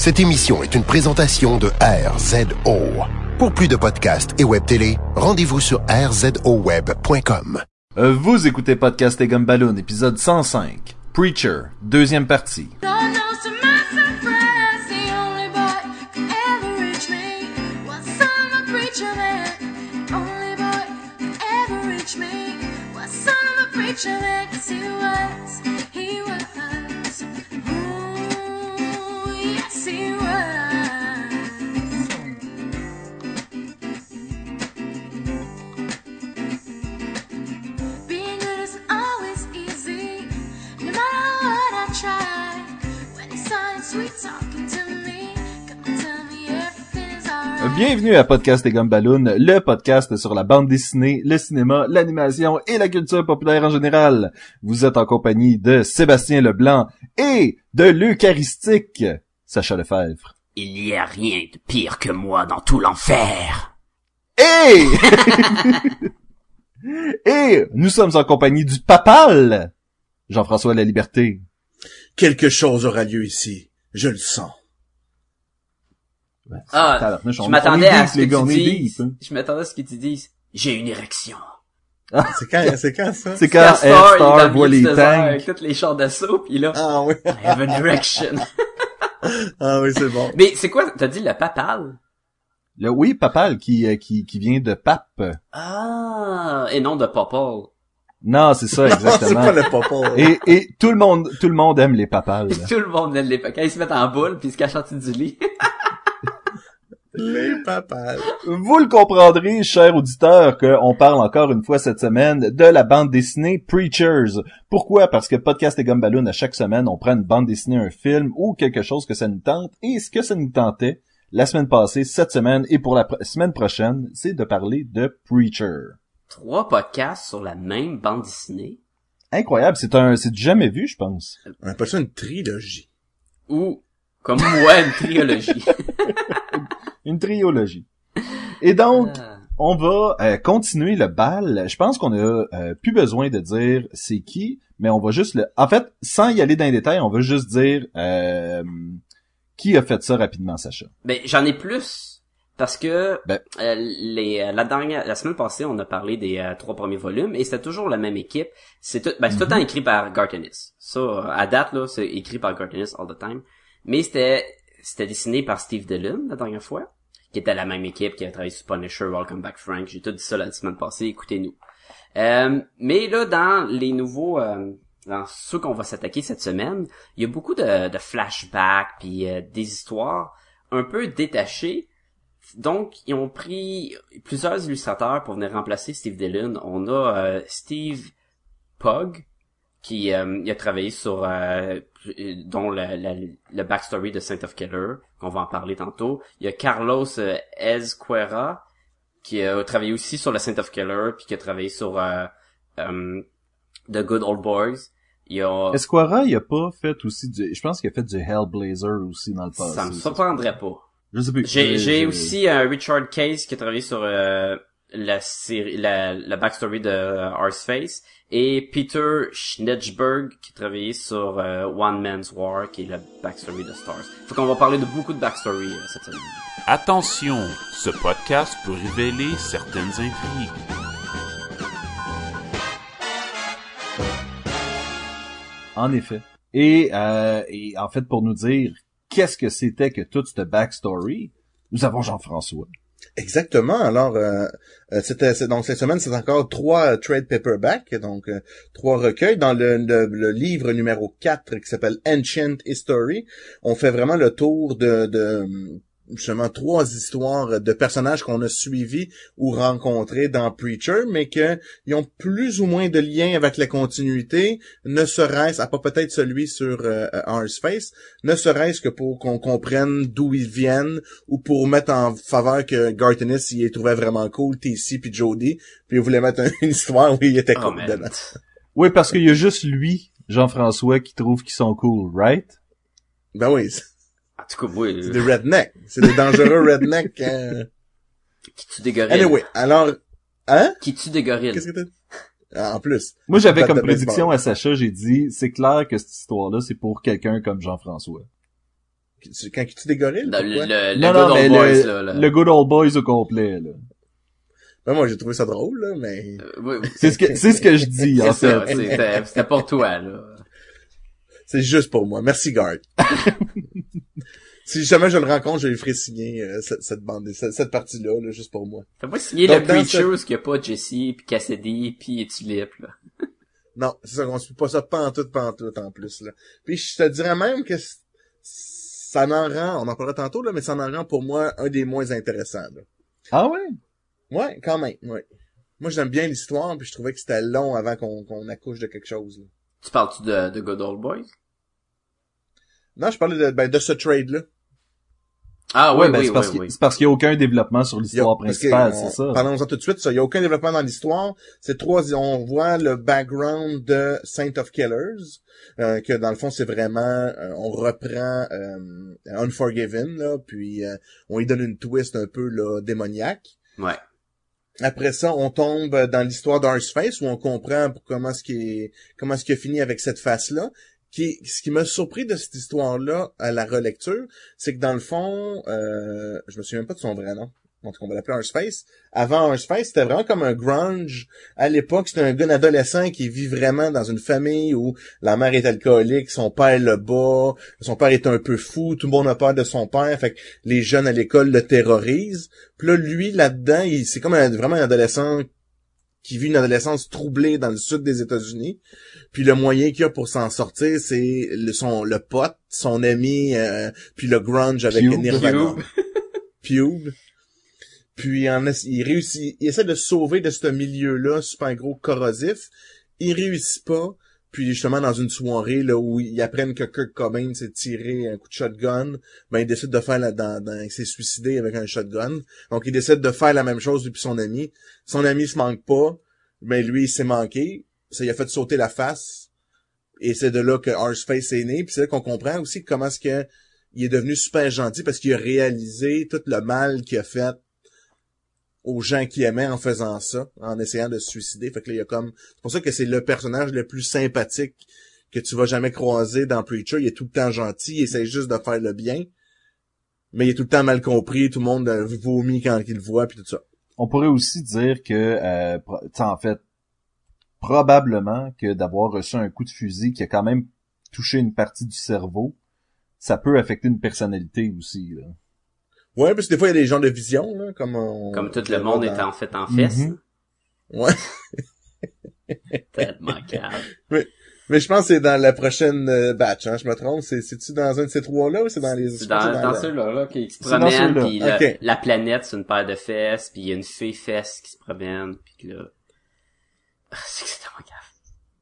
Cette émission est une présentation de RZO. Pour plus de podcasts et web télé, rendez-vous sur rzoweb.com. Euh, Vous écoutez Podcast et Gumballoon, épisode 105. Preacher, deuxième partie. Bienvenue à Podcast et Gumballoon, le podcast sur la bande dessinée, le cinéma, l'animation et la culture populaire en général. Vous êtes en compagnie de Sébastien Leblanc et de l'Eucharistique, Sacha Lefebvre. Il n'y a rien de pire que moi dans tout l'enfer. Et... et nous sommes en compagnie du papal, Jean-François La Liberté. Quelque chose aura lieu ici. Je le sens. Ah, je m'attendais à ce que tu dises. hein. Je m'attendais à ce que tu dises. J'ai une érection. C'est quand, c'est quand ça? C'est quand est Star le voit les tanks. Avec tous les chars d'assaut, pis là, Ah oui. I have an erection. Ah oui, c'est bon. Mais c'est quoi, t'as dit le papal? Le, oui, papal qui, euh, qui, qui vient de pape. Ah, et non de popol. Non, c'est ça, C'est exactement. pas le papa. et, et tout le monde, tout le monde aime les papales. Tout le monde aime les Quand ils se mettent en boule, puis ils se cachent en dessous du lit. Les papas. Vous le comprendrez, chers auditeurs, qu'on parle encore une fois cette semaine de la bande dessinée Preachers. Pourquoi? Parce que Podcast et Gumballoon, à chaque semaine, on prend une bande dessinée, un film ou quelque chose que ça nous tente. Et ce que ça nous tentait la semaine passée, cette semaine et pour la pr- semaine prochaine, c'est de parler de Preacher. Trois podcasts sur la même bande dessinée? Incroyable, c'est un, c'est jamais vu, je pense. On appelle ça une trilogie. Ou, comme moi, une trilogie. Une triologie. Et donc, Ah. on va euh, continuer le bal. Je pense qu'on a euh, plus besoin de dire c'est qui, mais on va juste le. En fait, sans y aller dans les détails, on va juste dire euh, qui a fait ça rapidement, Sacha? Ben, j'en ai plus. Parce que Ben. euh, les, euh, la dernière, la semaine passée, on a parlé des euh, trois premiers volumes et c'était toujours la même équipe. C'est tout, ben, c'est tout le temps écrit par Garth Ennis. Ça, à date là, c'est écrit par Garth Ennis all the time. Mais c'était, c'était dessiné par Steve Dillon la dernière fois, qui était la même équipe qui a travaillé sur Punisher, Welcome Back Frank. J'ai tout dit ça la semaine passée. Écoutez-nous. Euh, mais là, dans les nouveaux, euh, dans ceux qu'on va s'attaquer cette semaine, il y a beaucoup de, flashbacks puis euh, des histoires un peu détachées. Donc, ils ont pris plusieurs illustrateurs pour venir remplacer Steve Dillon. On a euh, Steve Pugh, qui euh, il a travaillé sur euh, dont le, le, le backstory de Saint of Killer, qu'on va en parler tantôt. Il y a Carlos euh, Ezquerra, qui a travaillé aussi sur le Saint of Killer, puis qui a travaillé sur euh, euh, The Good Old Boys. Il y a... Esquara, il a pas fait aussi du. Je pense qu'il a fait du Hellblazer aussi dans le passé. Ça me surprendrait pas. Je sais plus. J'ai, aussi euh, Richard Case qui a travaillé sur euh, la série, la, la backstory de euh, Horseface et Peter Schnedgeberg qui a travaillé sur euh, One Man's War qui est la backstory de Stars. Faut qu'on va parler de beaucoup de backstory euh, cette semaine. Attention, ce podcast peut révéler certaines intrigues. En effet. Et, euh, et en fait, pour nous dire qu'est-ce que c'était que toute cette backstory, nous avons Jean-François. Exactement. Alors, euh, euh, c'était c'est- donc cette semaine, c'est encore trois euh, trade paperbacks, donc euh, trois recueils. Dans le, livre numéro 4 qui s'appelle Ancient History, on fait vraiment le tour de justement trois histoires de personnages qu'on a suivis ou rencontrés dans Preacher, mais que ils ont plus ou moins de lien avec la continuité, ne serait-ce, à pas peut-être celui sur euh, Horseface, ne serait-ce que pour qu'on comprenne d'où ils viennent, ou pour mettre en faveur que Gartenis, il les trouvait vraiment cool, TC puis Jody, puis il voulait mettre un- une histoire où il était Oh, cool man. dedans. Oui, parce qu'il y a juste lui, Jean-François, qui trouve qu'ils sont cool, right? Ben oui, En tout cas, oui, c'est des rednecks. C'est des dangereux rednecks. euh. qui tue des gorilles. Anyway, alors... Hein? Qui tue des gorilles. Qu'est-ce que t'as... Ah, En plus. Moi, j'avais comme prédiction baseball. à Sacha, j'ai dit, c'est clair que cette histoire-là, c'est pour quelqu'un comme Jean-François. Quand tu tues des gorilles? Dans le, pourquoi? le, le non, Good non, mais Old Boys, le, là. là. le Good Old Boys au complet, là. Ben, moi, j'ai trouvé ça drôle, là, mais... Euh, oui. C'est ce que, c'est ce que je dis, en fait. c'était c'était pour toi, là. C'est juste pour moi. Merci, Guard. si jamais je le rencontre, je lui ferai signer euh, cette, cette bande, cette, cette partie-là, là, juste pour moi. Fais pas signer Donc, le dans Preacher ce- où il y a pas Jesse, puis Cassidy, puis Tulip, là. Non, c'est ça, on se fait pas ça pantoute, pantoute en plus, là. Puis je te dirais même que ça en rend, on en parlera tantôt, là, mais ça en rend pour moi un des moins intéressants, là. Ah ouais? Ouais, quand même, ouais. Moi, j'aime bien l'histoire, puis je trouvais que c'était long avant qu'on qu'on accouche de quelque chose, là. Tu parles-tu de, de Good Old Boys? Non, je parlais de, ben, de ce trade-là. Ah oui, ouais, ben, oui, c'est parce oui, qu'il- oui. c'est parce qu'il y a aucun développement sur l'histoire principale, c'est ça. Parlons-en tout de suite, ça. Il y a aucun développement dans l'histoire. C'est trois, on voit le background de Saint of Killers, euh, que dans le fond, c'est vraiment, euh, on reprend euh, Unforgiven, là, puis euh, on lui donne une twist un peu là, démoniaque. Ouais. Après ça, on tombe dans l'histoire d'Arseface où on comprend comment ce qui est, comment ce qui a fini avec cette face-là. Ce qui m'a surpris de cette histoire-là à la relecture, c'est que dans le fond, euh, je me souviens même pas de son vrai nom. En tout cas, on va l'appeler Arseface. Avant Arseface, c'était vraiment comme un grunge. À l'époque, c'était un gars adolescent qui vit vraiment dans une famille où la mère est alcoolique, son père le bat, son père est un peu fou, tout le monde a peur de son père, fait que les jeunes à l'école le terrorisent. Puis là, lui, là-dedans, il, c'est comme un- vraiment un adolescent qui vit une adolescence troublée dans le sud des États-Unis. Puis le moyen qu'il a pour s'en sortir, c'est le, son, le pote, son ami, euh, puis le grunge avec Pube. Nirvana. Pube. Puis en il réussit, il essaie de se sauver de ce milieu-là super gros corrosif. Il réussit pas. Puis justement dans une soirée là où ils apprennent que Kurt Cobain s'est tiré un coup de shotgun, ben il décide de faire la dans, dans il s'est suicidé avec un shotgun. Donc il décide de faire la même chose depuis son ami. Son ami se manque pas, mais lui il s'est manqué. Ça lui a fait sauter la face. Et c'est de là que Arseface est né. Puis c'est là qu'on comprend aussi comment est-ce que il est devenu super gentil parce qu'il a réalisé tout le mal qu'il a fait aux gens qu'il aimait en faisant ça, en essayant de se suicider. Fait que là, il y a comme, c'est pour ça que c'est le personnage le plus sympathique que tu vas jamais croiser dans Preacher. Il est tout le temps gentil, il essaie juste de faire le bien. Mais il est tout le temps mal compris, tout le monde euh, vomit quand il le voit, puis tout ça. On pourrait aussi dire que, euh, en fait, probablement que d'avoir reçu un coup de fusil qui a quand même touché une partie du cerveau, ça peut affecter une personnalité aussi. Là. Ouais, parce que des fois, il y a des gens de vision, là, comme on... Comme tout le monde dans- est en fait en fesse. Mhm. Ouais. Tellement calme. Mais je pense que c'est dans la prochaine euh, batch, hein, je me trompe. C'est, c'est-tu dans un de ces trois-là ou c'est dans les... Dans, c'est dans la- ceux-là, là, qui se dans promènent, puis la, la planète, c'est une paire de fesses, puis il y a une fée fesse qui se promène, puis là... C'est que c'est tellement calme.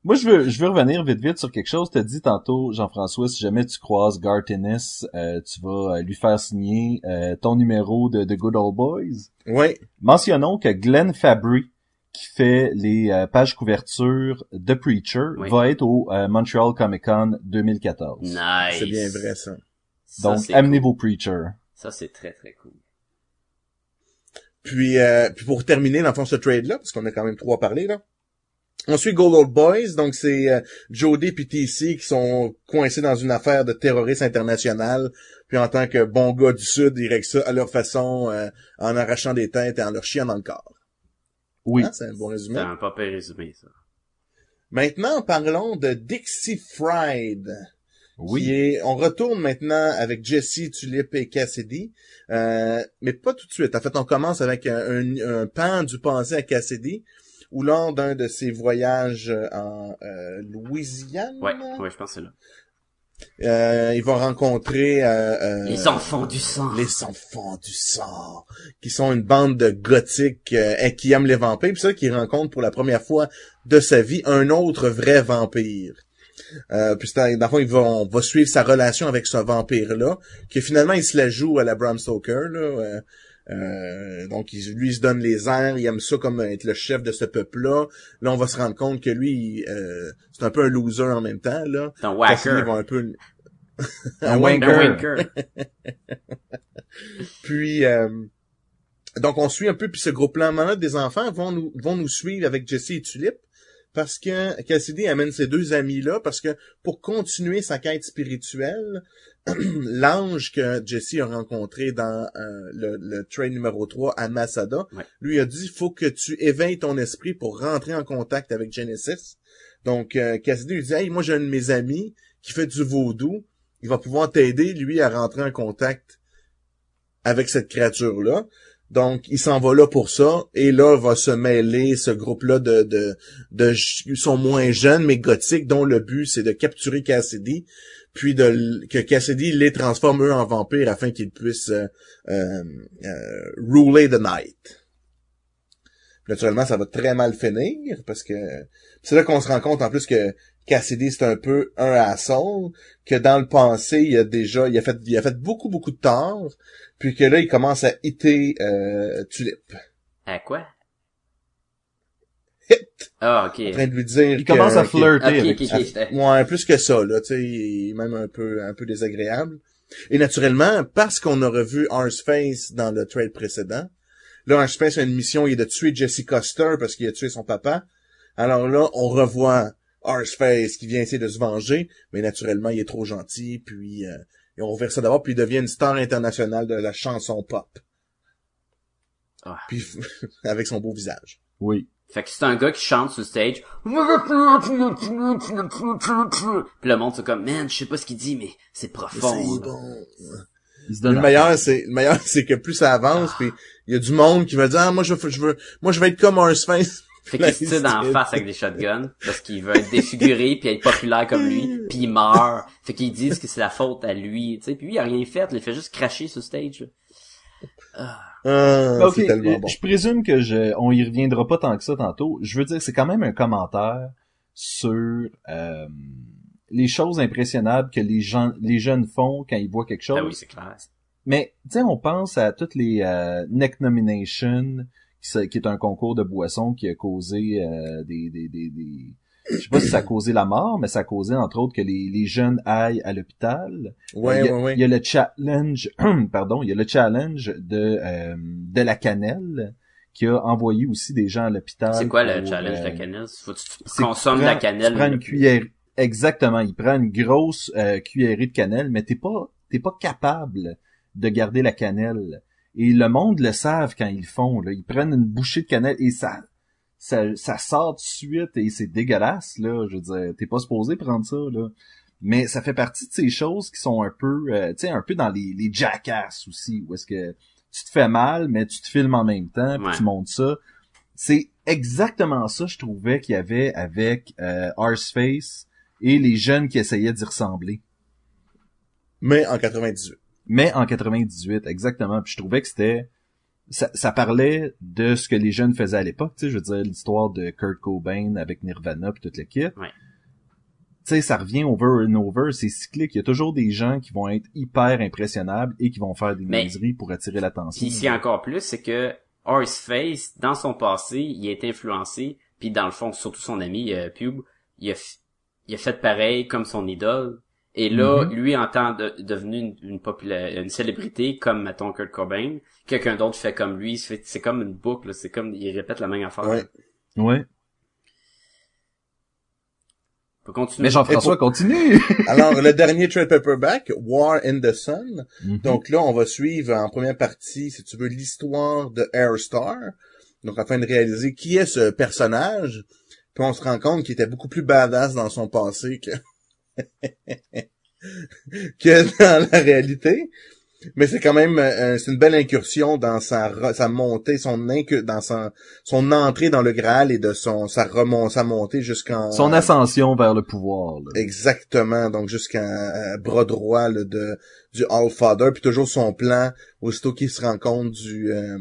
Moi, je veux, je veux revenir vite vite sur quelque chose. T'as dit tantôt, Jean-François, si jamais tu croises Garth Ennis, euh, tu vas euh, lui faire signer euh, ton numéro de, de Good Old Boys. Ouais. Mentionnons que Glenn Fabry, qui fait les euh, pages couverture de Preacher, Oui. va être au euh, Montreal Comic Con 2014. Nice. C'est bien vrai, ça. Ça, Donc, amenez cool. vos Preacher. Ça, c'est très, très cool. Puis, euh, puis pour terminer, dans le fond, ce trade-là, parce qu'on a quand même trois parlé, là. On suit Gold Old Boys, donc c'est euh, Jody puis TC qui sont coincés dans une affaire de terrorisme international. Puis en tant que bons gars du Sud, ils règlent ça à leur façon, euh, en arrachant des têtes et en leur chiant dans le corps. Oui. Hein, c'est un bon C'est résumé. un pas résumé, ça. Maintenant, parlons de Dixie Fried. Oui. Qui est, on retourne maintenant avec Jesse, Tulip et Cassidy, euh, mais pas tout de suite. En fait, on commence avec un, un, un pan du passé à Cassidy, où lors d'un de ses voyages en euh, Louisiane, Ouais, ouais, je pense que c'est là. euh, il va rencontrer euh, euh, Les enfants du sang. les enfants du sang, qui sont une bande de gothiques euh, qui aiment les vampires. Puis ça, qu'il rencontre pour la première fois de sa vie un autre vrai vampire. Euh, puis c'est- dans le fond, il va, on va suivre sa relation avec ce vampire-là, que finalement, il se la joue à la Bram Stoker. Là, euh, euh, donc, il, lui, il se donne les airs, il aime ça comme être le chef de ce peuple-là. Là, on va se rendre compte que lui, euh, c'est un peu un loser en même temps. là. C'est un va un peu... Un wanker. wanker. Un wanker. Puis, euh, donc on suit un peu, puis ce groupe-là, maintenant, des enfants vont nous, vont nous suivre avec Jesse et Tulip, parce que Cassidy amène ces deux amis-là, parce que pour continuer sa quête spirituelle, l'ange que Jesse a rencontré dans euh, le, le train numéro 3 à Masada, Ouais. lui a dit faut que tu éveilles ton esprit pour rentrer en contact avec Genesis. Donc euh, Cassidy lui dit hey, moi j'ai un de mes amis qui fait du vaudou, il va pouvoir t'aider lui à rentrer en contact avec cette créature là. Donc, il s'en va là pour ça, et là va se mêler ce groupe-là de, de, de, ils sont moins jeunes, mais gothiques, dont le but, c'est de capturer Cassidy, puis de, que Cassidy les transforme eux en vampires afin qu'ils puissent euh, euh, euh, ruler the night. Naturellement, ça va très mal finir, parce que c'est là qu'on se rend compte en plus que Cassidy, c'est un peu un asshole, que dans le passé, il a déjà, il a fait, il a fait beaucoup, beaucoup de tort, puis que là, il commence à hitter euh, Tulip. À quoi? Hit! Ah, ok. En train de lui dire Il commence à flirter Ouais, plus que ça, là, tu sais, il est même un peu, un peu désagréable. Et naturellement, parce qu'on a revu Arseface dans le trade précédent, là, Arseface a une mission, il est de tuer Jesse Custer parce qu'il a tué son papa. Alors là, on revoit Arseface qui vient essayer de se venger, mais naturellement, il est trop gentil, puis euh, et on revient ça d'abord, puis il devient une star internationale de la chanson pop. Ah. Puis, avec son beau visage. Oui. Fait que c'est un gars qui chante sur le stage. Puis le monde c'est comme, man, je sais pas ce qu'il dit, mais c'est profond. Bon. Il se donne Le meilleur, c'est le meilleur, c'est que plus ça avance, puis il y a du monde qui va dire ah moi je veux, je veux moi je vais être comme Arseface. Fait qu'il se tire dans la face avec des shotguns parce qu'il veut être défiguré puis être populaire comme lui, puis il meurt. Fait qu'ils disent que c'est la faute à lui, tu sais. Puis lui il a rien fait, il fait juste cracher sur stage. là. Ah, tellement bon. je présume que je, on y reviendra pas tant que ça tantôt. Je veux dire, c'est quand même un commentaire sur euh, les choses impressionnables que les gens, les jeunes font quand ils voient quelque chose. Ah oui, c'est clair. Mais tu sais, on pense à toutes les euh, Neck Nomination, qui, est un concours de boissons qui a causé euh, des, des, des, des- je sais pas si ça a causé la mort, mais ça a causé entre autres que les, les jeunes aillent à l'hôpital. Ouais, il, y a, ouais, ouais. il y a le challenge, pardon, il y a le challenge de euh, de la cannelle qui a envoyé aussi des gens à l'hôpital. C'est quoi le pour, challenge de euh, la cannelle? Faut que tu consommes la prend- cannelle. Tu prends une cuillère, exactement. Il prend une grosse euh, cuillerée de cannelle, mais t'es pas, t'es pas capable de garder la cannelle. Et le monde le savent quand ils font. Là. Ils prennent une bouchée de cannelle et ça, ça, ça sort de suite et c'est dégueulasse. Là, je veux dire, t'es pas supposé prendre ça. Là. Mais ça fait partie de ces choses qui sont un peu, euh, tu sais, un peu dans les, les jackass aussi, où est-ce que tu te fais mal, mais tu te filmes en même temps, puis Ouais. tu montes ça. C'est exactement ça, je trouvais qu'il y avait avec euh, Arseface et les jeunes qui essayaient d'y ressembler. Mais en 98. Mais en 98, exactement. Puis je trouvais que c'était... Ça, ça parlait de ce que les jeunes faisaient à l'époque, tu sais, je veux dire, l'histoire de Kurt Cobain avec Nirvana puis toute l'équipe. Ouais. Tu sais, ça revient over and over, c'est cyclique. Il y a toujours des gens qui vont être hyper impressionnables et qui vont faire des niaiseries pour attirer l'attention. Ici encore plus, c'est que Horseface, dans son passé, il été influencé, puis dans le fond, surtout son ami euh, Pube, il a, il a fait pareil comme son idole. Et là, Mhm. lui, en tant de, devenu une, une, popula- une célébrité, comme, mettons, Kurt Cobain, quelqu'un d'autre fait comme lui, c'est c'est comme une boucle, c'est comme, il répète la même affaire. Ouais. Ouais. On peut continuer. Mais Jean-François, pour- continue! Alors, le dernier trade paperback, War in the Sun. Mhm. Donc là, on va suivre en première partie, si tu veux, l'histoire de Airstar. Donc, afin de réaliser qui est ce personnage. Puis on se rend compte qu'il était beaucoup plus badass dans son passé que, que dans la réalité. Mais c'est quand même, euh, c'est une belle incursion dans sa, sa montée, son incu- dans son, son entrée dans le Graal et de son, sa remont, sa montée jusqu'en... Son ascension vers le pouvoir. là. Exactement, donc jusqu'à euh, bras droit là, de du Allfather, puis toujours son plan, aussitôt qu'il se rend compte du euh,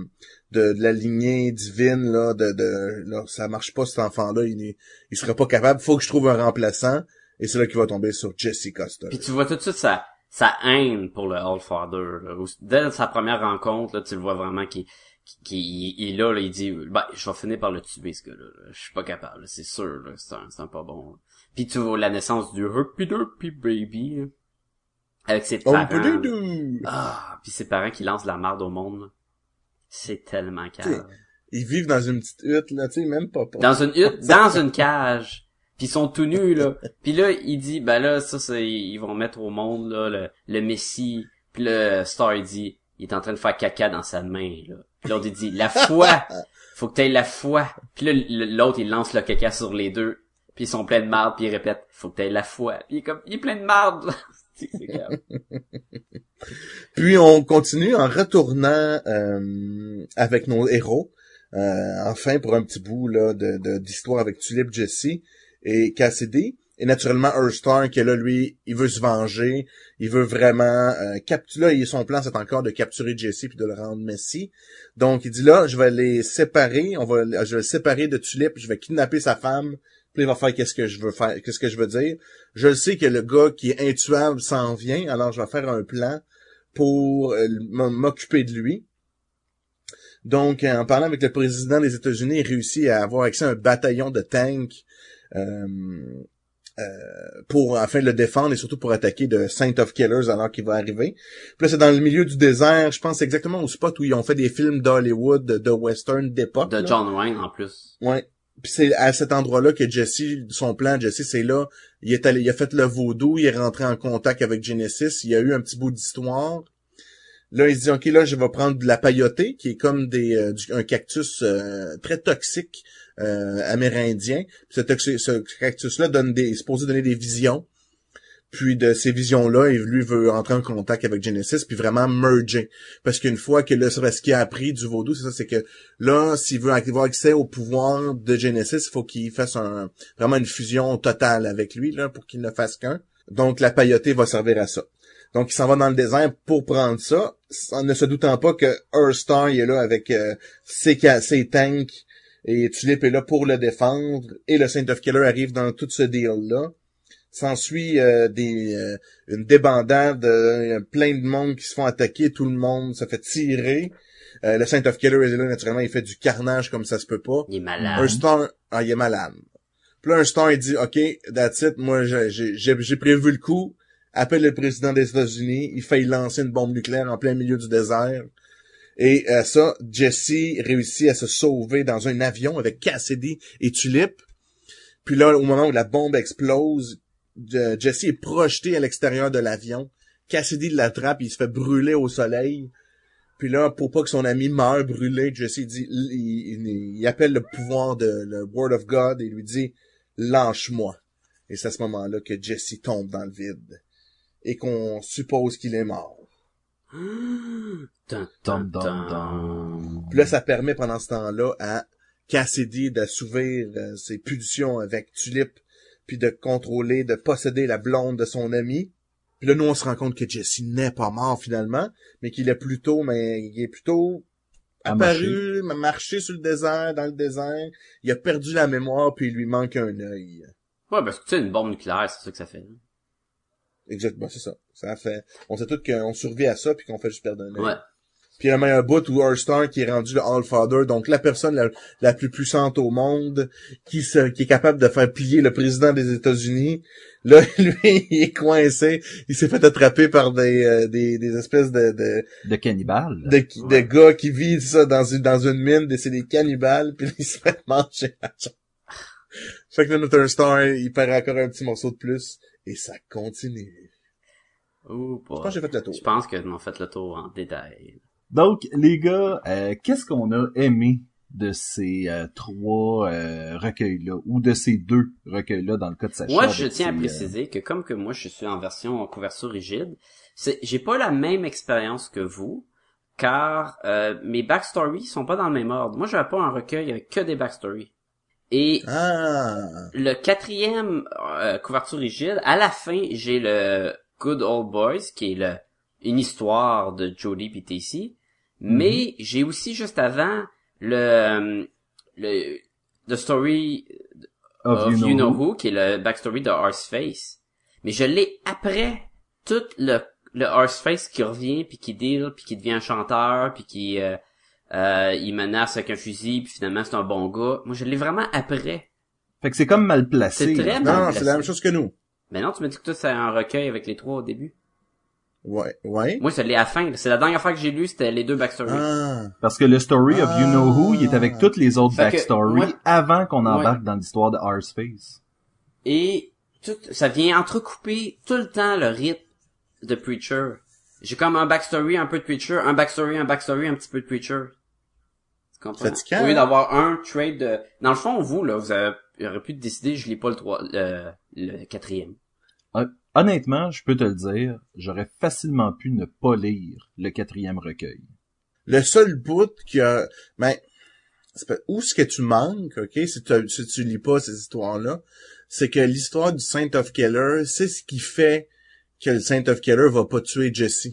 de, de la lignée divine là, de, de là, ça marche pas cet enfant-là, il est, il serait pas capable, faut que je trouve un remplaçant, et c'est là qu'il va tomber sur Jesse Costa. Puis tu vois tout de suite sa, sa haine pour le Allfather. Là. Dès sa première rencontre, là, tu le vois vraiment qu'il qu'il il est là, là, il dit ben, je vais finir par le tuer ce gars-là. là. Je suis pas capable, c'est sûr, là, c'est un, c'est un pas bon. là. Puis tu vois la naissance du Happy Derpy Baby là, avec ses Oh, parents. Ah, puis ses parents qui lancent la marde au monde. C'est tellement calme. Ils vivent dans une petite hutte, là, tu sais, même pas pas. Dans une hutte, dans une cage. Puis ils sont tout nus, là. Puis là, il dit, ben là, ça, c'est, ils vont mettre au monde, là, le, le Messie. Puis le Star, il dit, il est en train de faire caca dans sa main, là. Puis l'autre, il dit, la foi! Faut que t'aies la foi. Puis là, l'autre, il lance le caca sur les deux. Puis ils sont pleins de marde, puis il répète, faut que t'aies la foi. Puis il est comme, il est plein de marde. Puis on continue en retournant euh, avec nos héros. Euh, enfin, pour un petit bout là de de- d'histoire avec Tulip, Jesse et Cassidy. Et naturellement, Earthstar, qui est là, lui, il veut se venger. Il veut vraiment euh, capturer. Là, son plan, c'est encore de capturer Jesse puis de le rendre Messi. Donc, il dit là, je vais les séparer. On va, je vais le séparer de Tulip. Je vais kidnapper sa femme. Puis il va faire qu'est-ce que je veux faire, qu'est-ce que je veux dire. Je sais que le gars qui est intuable s'en vient. Alors, je vais faire un plan pour euh, m'occuper de lui. Donc, en parlant avec le président des États-Unis, il réussit à avoir accès à un bataillon de tanks euh, euh, pour afin de le défendre et surtout pour attaquer de Saint of Killers alors qu'il va arriver. Puis là, c'est dans le milieu du désert, je pense exactement au spot où ils ont fait des films d'Hollywood, de, de western d'époque. De là. John Wayne, en plus. Ouais. Puis c'est à cet endroit-là que Jesse, son plan, Jesse, c'est là. Il est allé, il a fait le vaudou, il est rentré en contact avec Genesis, il y a eu un petit bout d'histoire. Là, il se dit, OK, là, je vais prendre de la paillotée, qui est comme des, euh, du- un cactus euh, très toxique euh, amérindien. Puis ce, ce cactus-là donne des, est supposé donner des visions. Puis de ces visions-là, il lui veut entrer en contact avec Genesis, puis vraiment merger. Parce qu'une fois que là, ce qu'il a appris du vaudou, c'est ça, c'est que là, s'il veut avoir accès au pouvoir de Genesis, il faut qu'il fasse un, vraiment une fusion totale avec lui, là, pour qu'il ne fasse qu'un. Donc, la paillotée va servir à ça. Donc, il s'en va dans le désert pour prendre ça, en ne se doutant pas que Earthstar est là avec euh, ses tanks, et Tulip est là pour le défendre, et le Saint of Killer arrive dans tout ce deal-là. S'ensuit euh, des euh, une débandade, euh, plein de monde qui se font attaquer, tout le monde se fait tirer. Euh, le Saint of Killer est là, naturellement, il fait du carnage comme ça se peut pas. Il est malade. Un star, ah, il est malade. Puis là, un star, il dit, OK, that's it, moi, j'ai prévu le coup, appelle le président des États-Unis, il fait lancer une bombe nucléaire en plein milieu du désert. Et euh, ça, Jesse réussit à se sauver dans un avion avec Cassidy et Tulip. Puis là, au moment où la bombe explose, Je- Jesse est projeté à l'extérieur de l'avion. Cassidy l'attrape, il se fait brûler au soleil. Puis là, pour pas que son ami meure brûlé, Jesse dit, il, il- il appelle le pouvoir de le Word of God et lui dit, lâche-moi. Et c'est à ce moment-là que Jesse tombe dans le vide et qu'on suppose qu'il est mort. Dun, Dun, dun, dun, dun. dun. Puis là, ça permet pendant ce temps-là à Cassidy d'assouvir euh, ses pulsions avec Tulip, puis de contrôler, de posséder la blonde de son ami. Puis là, nous, on se rend compte que Jesse n'est pas mort finalement, mais qu'il est plutôt, mais il est plutôt A apparu, marché. marché sur le désert, dans le désert. Il a perdu la mémoire, puis il lui manque un œil. Ouais, parce que tu sais, une bombe nucléaire, c'est ça que ça fait. hein. Exactement, c'est ça. Ça fait. On sait tous qu'on survit à ça, puis qu'on fait juste perdre un œil. Ouais. Puis il y a même un bout où Earthstar qui est rendu le All-Father, donc la personne la, la plus puissante au monde, qui, se, qui est capable de faire plier le président des États-Unis. Là, lui, il est coincé. Il s'est fait attraper par des, euh, des, des espèces de, de, De cannibale. de, de Ouais. gars qui vivent ça dans une, dans une mine, et c'est des cannibales, puis il se fait manger. fait que là, notre Earthstar, il perd encore un petit morceau de plus, et ça continue. Ouh, Je pense que j'ai fait le tour. Je pense que m'ont fait le tour en détail. Donc, les gars, euh, qu'est-ce qu'on a aimé de ces euh, trois euh, recueils-là, ou de ces deux recueils-là dans le cas de Sacha? Moi, je tiens à euh, préciser que comme que moi, je suis en version en couverture rigide, c'est, j'ai pas la même expérience que vous, car euh, mes backstories sont pas dans le même ordre. Moi, j'avais pas un recueil avec que des backstories. Et Ah! le quatrième euh, couverture rigide, à la fin, j'ai le Good Old Boys, qui est le, une histoire de Jodie et Tacy. Mais j'ai aussi juste avant le, euh, le The Story of, of You Know, Who. qui est le backstory de Horseface. Mais je l'ai après tout le, le Horseface qui revient, puis qui deal, puis qui devient un chanteur, puis qui euh, euh, il menace avec un fusil, puis finalement c'est un bon gars. Moi, je l'ai vraiment après. Fait que c'est comme mal placé. C'est très mal Non, c'est la même chose que nous. Mais non, tu m'as dit que toi, c'est un recueil avec les trois au début. Ouais, ouais. Moi, je l'ai à la fin. C'est la dernière fois que j'ai lu, c'était les deux backstories. Ah, Parce que le story of You Know Who, il est avec toutes les autres Fait que, backstories moi- avant qu'on embarque Ouais. dans l'histoire de Space. et tout, ça vient entrecouper tout le temps le rythme de Preacher. J'ai comme un backstory, un peu de Preacher, un backstory, un backstory, un petit peu de Preacher. Comprends? Fatigant, Au lieu hein? d'avoir un trade de... Dans le fond, vous, là, vous avez, aurez pu décider, je lis pas le trois, le, le quatrième. Hon- Honnêtement, je peux te le dire, j'aurais facilement pu ne pas lire le quatrième recueil. Le seul bout que, ben, c'est pas- où ce que tu manques, ok, si tu, si tu lis pas ces histoires-là, c'est que l'histoire du Saint of Killer, c'est ce qui fait que le Saint of Killer va pas tuer Jesse.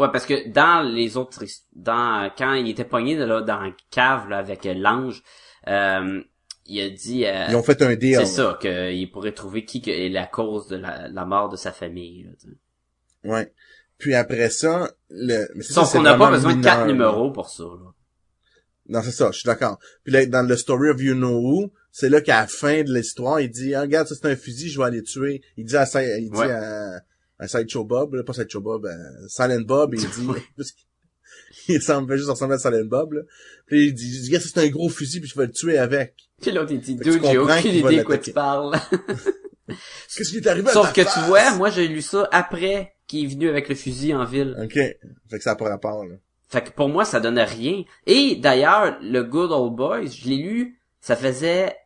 Ouais, parce que dans les autres, dans quand il était pogné là, dans la cave là, avec euh, l'ange, euh, il a dit, euh, Ils ont fait un deal. c'est ça, qu'il pourrait trouver qui est la cause de la, la mort de sa famille. Là. Ouais. Puis après ça, le, mais Sauf qu'on n'a pas besoin de quatre là. numéros pour ça. Là. Non, c'est ça, je suis d'accord. Puis là, dans le Story of You Know Who, c'est là qu'à la fin de l'histoire, il dit, ah, regarde, ça c'est un fusil, je vais aller tuer. Il dit à, il dit Ouais. à, à Sideshow Bob, là, pas Sideshow Bob, euh, Silent Bob, il dit, il semble juste ressembler à Silent Bob, là. Puis il dit, ça c'est un gros fusil, puis je vais le tuer avec. Puis l'autre il dit, dude, j'ai aucune idée de quoi tu parles. Qu'est-ce qui est arrivé à Sauf ta que tu vois, moi j'ai lu ça après qu'il est venu avec le fusil en ville. Ok. Fait que ça n'a pas rapport, là. Fait que pour moi, ça donnait rien. Et d'ailleurs, le Good Old Boys, je l'ai lu, ça faisait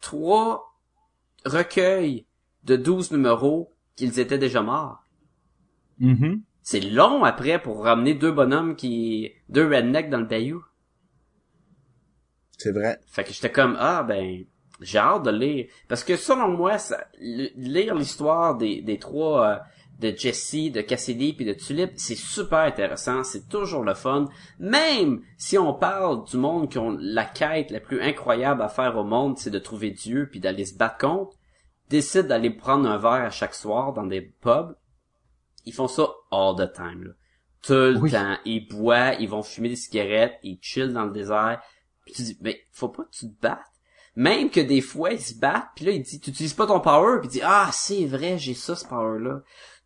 trois recueils de 12 numéros qu'ils étaient déjà morts. Mhm. C'est long après pour ramener deux bonhommes qui... deux rednecks dans le bayou. C'est vrai. Fait que j'étais comme, ah ben, j'ai hâte de lire. Parce que selon moi, ça, lire l'histoire des, des trois... euh, de Jesse, de Cassidy puis de Tulip, c'est super intéressant, c'est toujours le fun. Même si on parle du monde qui ont la quête la plus incroyable à faire au monde, c'est de trouver Dieu puis d'aller se battre contre, décident d'aller prendre un verre à chaque soir dans des pubs. Ils font ça all the time, là. Tout le Oui. temps. Ils boivent, ils vont fumer des cigarettes, ils chillent dans le désert. Puis tu dis, mais faut pas que tu te battes. Même que des fois, ils se battent, puis là, il dit, tu utilises pas ton power, puis il dit, ah, c'est vrai, j'ai ça, ce power-là.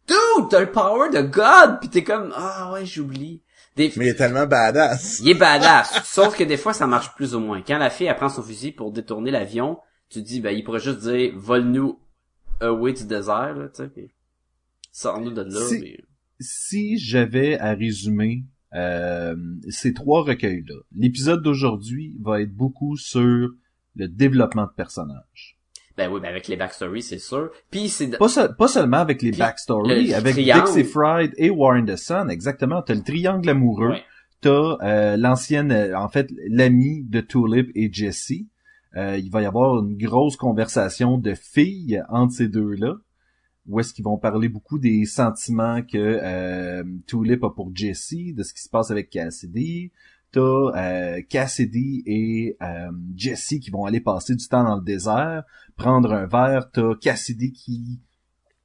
Dude, t'as le power de God, puis t'es comme, ah ouais, j'oublie. Des... Mais il est tellement badass. Il est badass. Sauf que des fois, ça marche plus ou moins. Quand la fille, elle prend son fusil pour détourner l'avion, tu dis, ben, il pourrait juste dire, vole-nous away du désert, là, tu sais, puis sors-nous de là, Si- mais... Si j'avais à résumer euh, ces trois recueils-là, l'épisode d'aujourd'hui va être beaucoup sur le développement de personnages. Ben oui, ben avec les backstories, c'est sûr. Puis c'est... Pas, seul- pas seulement avec les Puis, backstories, le avec triangle. Dixie Fried et Warren the Sun, exactement. T'as le triangle amoureux, Ouais. t'as euh, l'ancienne, en fait, l'ami de Tulip et Jesse. Euh, il va y avoir une grosse conversation de filles entre ces deux-là, où est-ce qu'ils vont parler beaucoup des sentiments que euh, Tulip a pour Jesse, de ce qui se passe avec Cassidy. T'as euh, Cassidy et euh, Jesse qui vont aller passer du temps dans le désert, prendre un verre. T'as Cassidy qui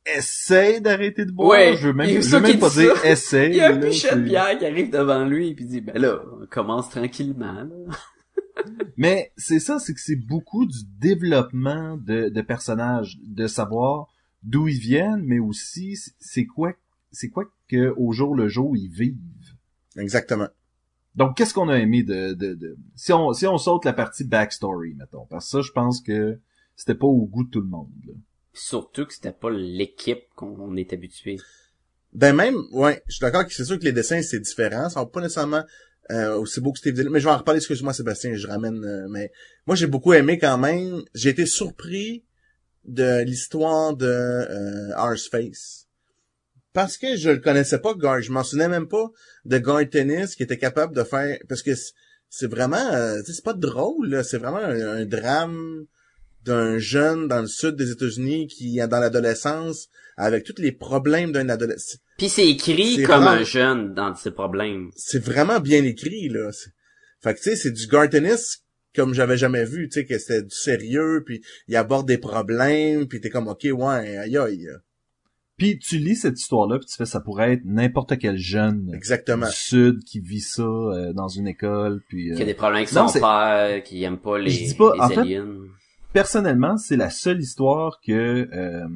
essaie d'arrêter de boire. Ouais, je veux même, je veux pas dire essaie. Il y a un pichet de bière qui arrive devant lui, puis il dit, ben là, on commence tranquillement, là. Mais c'est ça, c'est que c'est beaucoup du développement de, de personnages, de savoir d'où ils viennent, mais aussi c'est quoi, c'est quoi que au jour le jour ils vivent. Exactement. Donc qu'est-ce qu'on a aimé de, de, de si on si on saute la partie backstory mettons, parce que ça je pense que c'était pas au goût de tout le monde. là. Surtout que c'était pas l'équipe qu'on est habitué. Ben même, ouais, je suis d'accord que c'est sûr que les dessins c'est différent, ça va pas nécessairement euh, aussi beau que Steve Dillon, mais je vais en reparler, excuse-moi Sébastien, je ramène, euh, mais moi j'ai beaucoup aimé quand même, j'ai été surpris de l'histoire de euh, Face. Parce que je le connaissais pas, Gar, je m'en souvenais même pas de Gar Tennis qui était capable de faire, parce que c'est- vraiment, euh, c'est pas drôle, c'est vraiment un, un drame d'un jeune dans le sud des États-Unis qui dans l'adolescence avec tous les problèmes d'un adolescent. Puis c'est écrit C'est comme vraiment- un jeune dans ses problèmes. c'est vraiment bien écrit là. C'est- Fait que tu sais, c'est du Gartenis comme j'avais jamais vu, tu sais que c'était du sérieux puis il aborde des problèmes puis t'es comme OK, ouais, aïe aïe. Puis tu lis cette histoire-là, puis tu fais ça pourrait être n'importe quel jeune Exactement. du sud qui vit ça euh, dans une école, puis Qui a euh, des problèmes avec non, son c'est- père, qui aime pas les, Je dis pas, les en fait, aliens. personnellement, c'est la seule histoire que euh,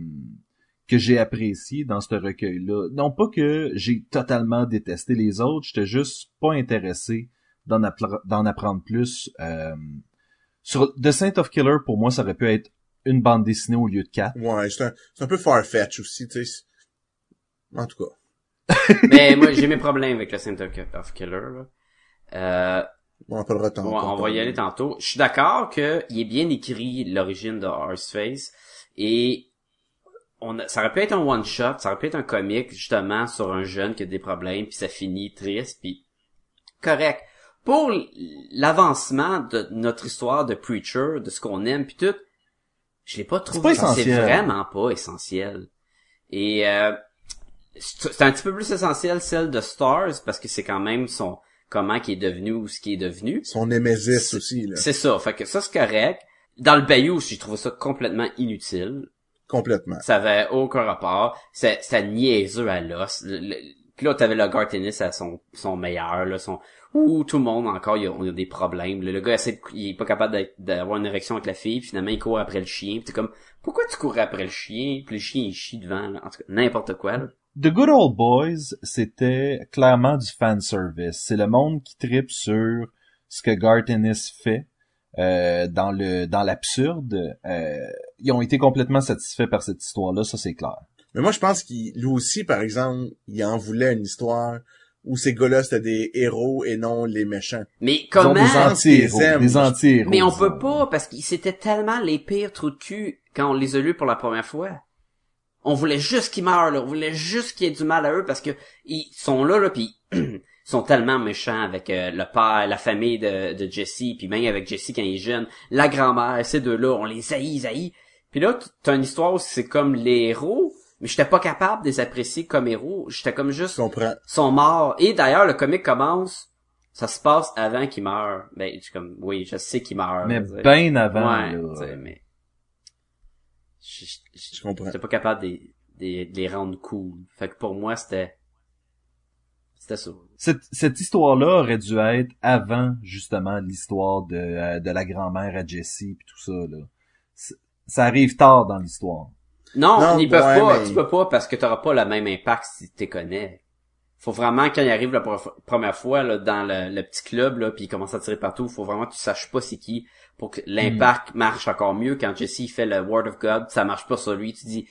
que j'ai appréciée dans ce recueil-là. Non pas que j'ai totalement détesté les autres, j'étais juste pas intéressé d'en appre- d'en apprendre plus. Euh, sur The Saint of Killer, pour moi, ça aurait pu être une bande dessinée au lieu de quatre. Ouais, c'est un, c'est un peu farfetch aussi, tu sais. En tout cas. Mais moi, j'ai mes problèmes avec le Center of Killer. Là. Euh, On en parlera tantôt. Ouais, on va y aller tantôt. Je suis d'accord que il est bien écrit l'origine de Horseface et on a, ça aurait pu être un one shot, ça aurait pu être un comique justement sur un jeune qui a des problèmes puis ça finit triste puis correct. Pour l'avancement de notre histoire de Preacher, de ce qu'on aime puis tout, je l'ai pas trouvé. C'est vraiment pas essentiel. Et euh, c'est c'est un petit peu plus essentiel celle de Stars parce que c'est quand même son comment qui est devenu ou ce qui est devenu. Son Nemesis aussi, là. C'est ça. Fait que ça, c'est correct. Dans le Bayou, j'ai trouvé ça complètement inutile. Complètement. Ça avait aucun rapport. C'est- C'était niaiseux à l'os. Le- le- Puis là, t'avais le gars tennis à son, son meilleur, là, son, ouh, tout le monde encore, il a, on a des problèmes. Le, le gars essaie de- il est pas capable d'être- d'avoir une érection avec la fille, puis finalement, il court après le chien. Puis t'es comme, pourquoi tu cours après le chien? Puis le chien, il chie devant, là. En tout cas, n'importe quoi, là. The Good Old Boys, c'était clairement du fan service. C'est le monde qui tripe sur ce que Garth Ennis fait euh, dans le dans l'absurde. Euh, ils ont été complètement satisfaits par cette histoire-là, ça c'est clair. Mais moi, je pense qu'il, lui aussi, par exemple, il en voulait une histoire où ces gars-là, c'était des héros et non les méchants. Mais Ils comment? des anti-héros, des anti-héros. Mais on peut pas, parce qu'ils c'était tellement les pires trous de cul quand on les a lus pour la première fois. On voulait juste qu'ils meurent, là. On voulait juste qu'il y ait du mal à eux parce que ils sont là, là, puis ils sont tellement méchants avec euh, le père, la famille de, de Jesse, puis même avec Jesse quand il est jeune, la grand-mère, ces deux-là, on les haït, haït. Puis là, t'as une histoire où c'est comme les héros, mais j'étais pas capable de les apprécier comme héros. J'étais comme juste comprends. sont morts. Et d'ailleurs, le comic commence, ça se passe avant qu'il meure. Ben, je suis comme, oui, je sais qu'il meurt. Mais bien avant. ouais, là. tu sais, mais je je- je- Je comprends. j'étais pas capable de, de, de les rendre cool. Fait que pour moi, c'était c'était ça. Cette, cette histoire-là aurait dû être avant justement l'histoire de, euh, de la grand-mère à Jesse puis tout ça. Là. Ça arrive tard dans l'histoire. Non, Non, ils peuvent ouais, pas. mais- Tu peux pas parce que t'auras pas le même impact si tu connais. Faut vraiment quand il arrive la pre- première fois là, dans le, le petit club là, puis il commence à tirer partout, faut vraiment que tu saches pas c'est qui pour que l'impact marche encore mieux. Quand Jesse fait le Word of God, ça marche pas sur lui. Tu dis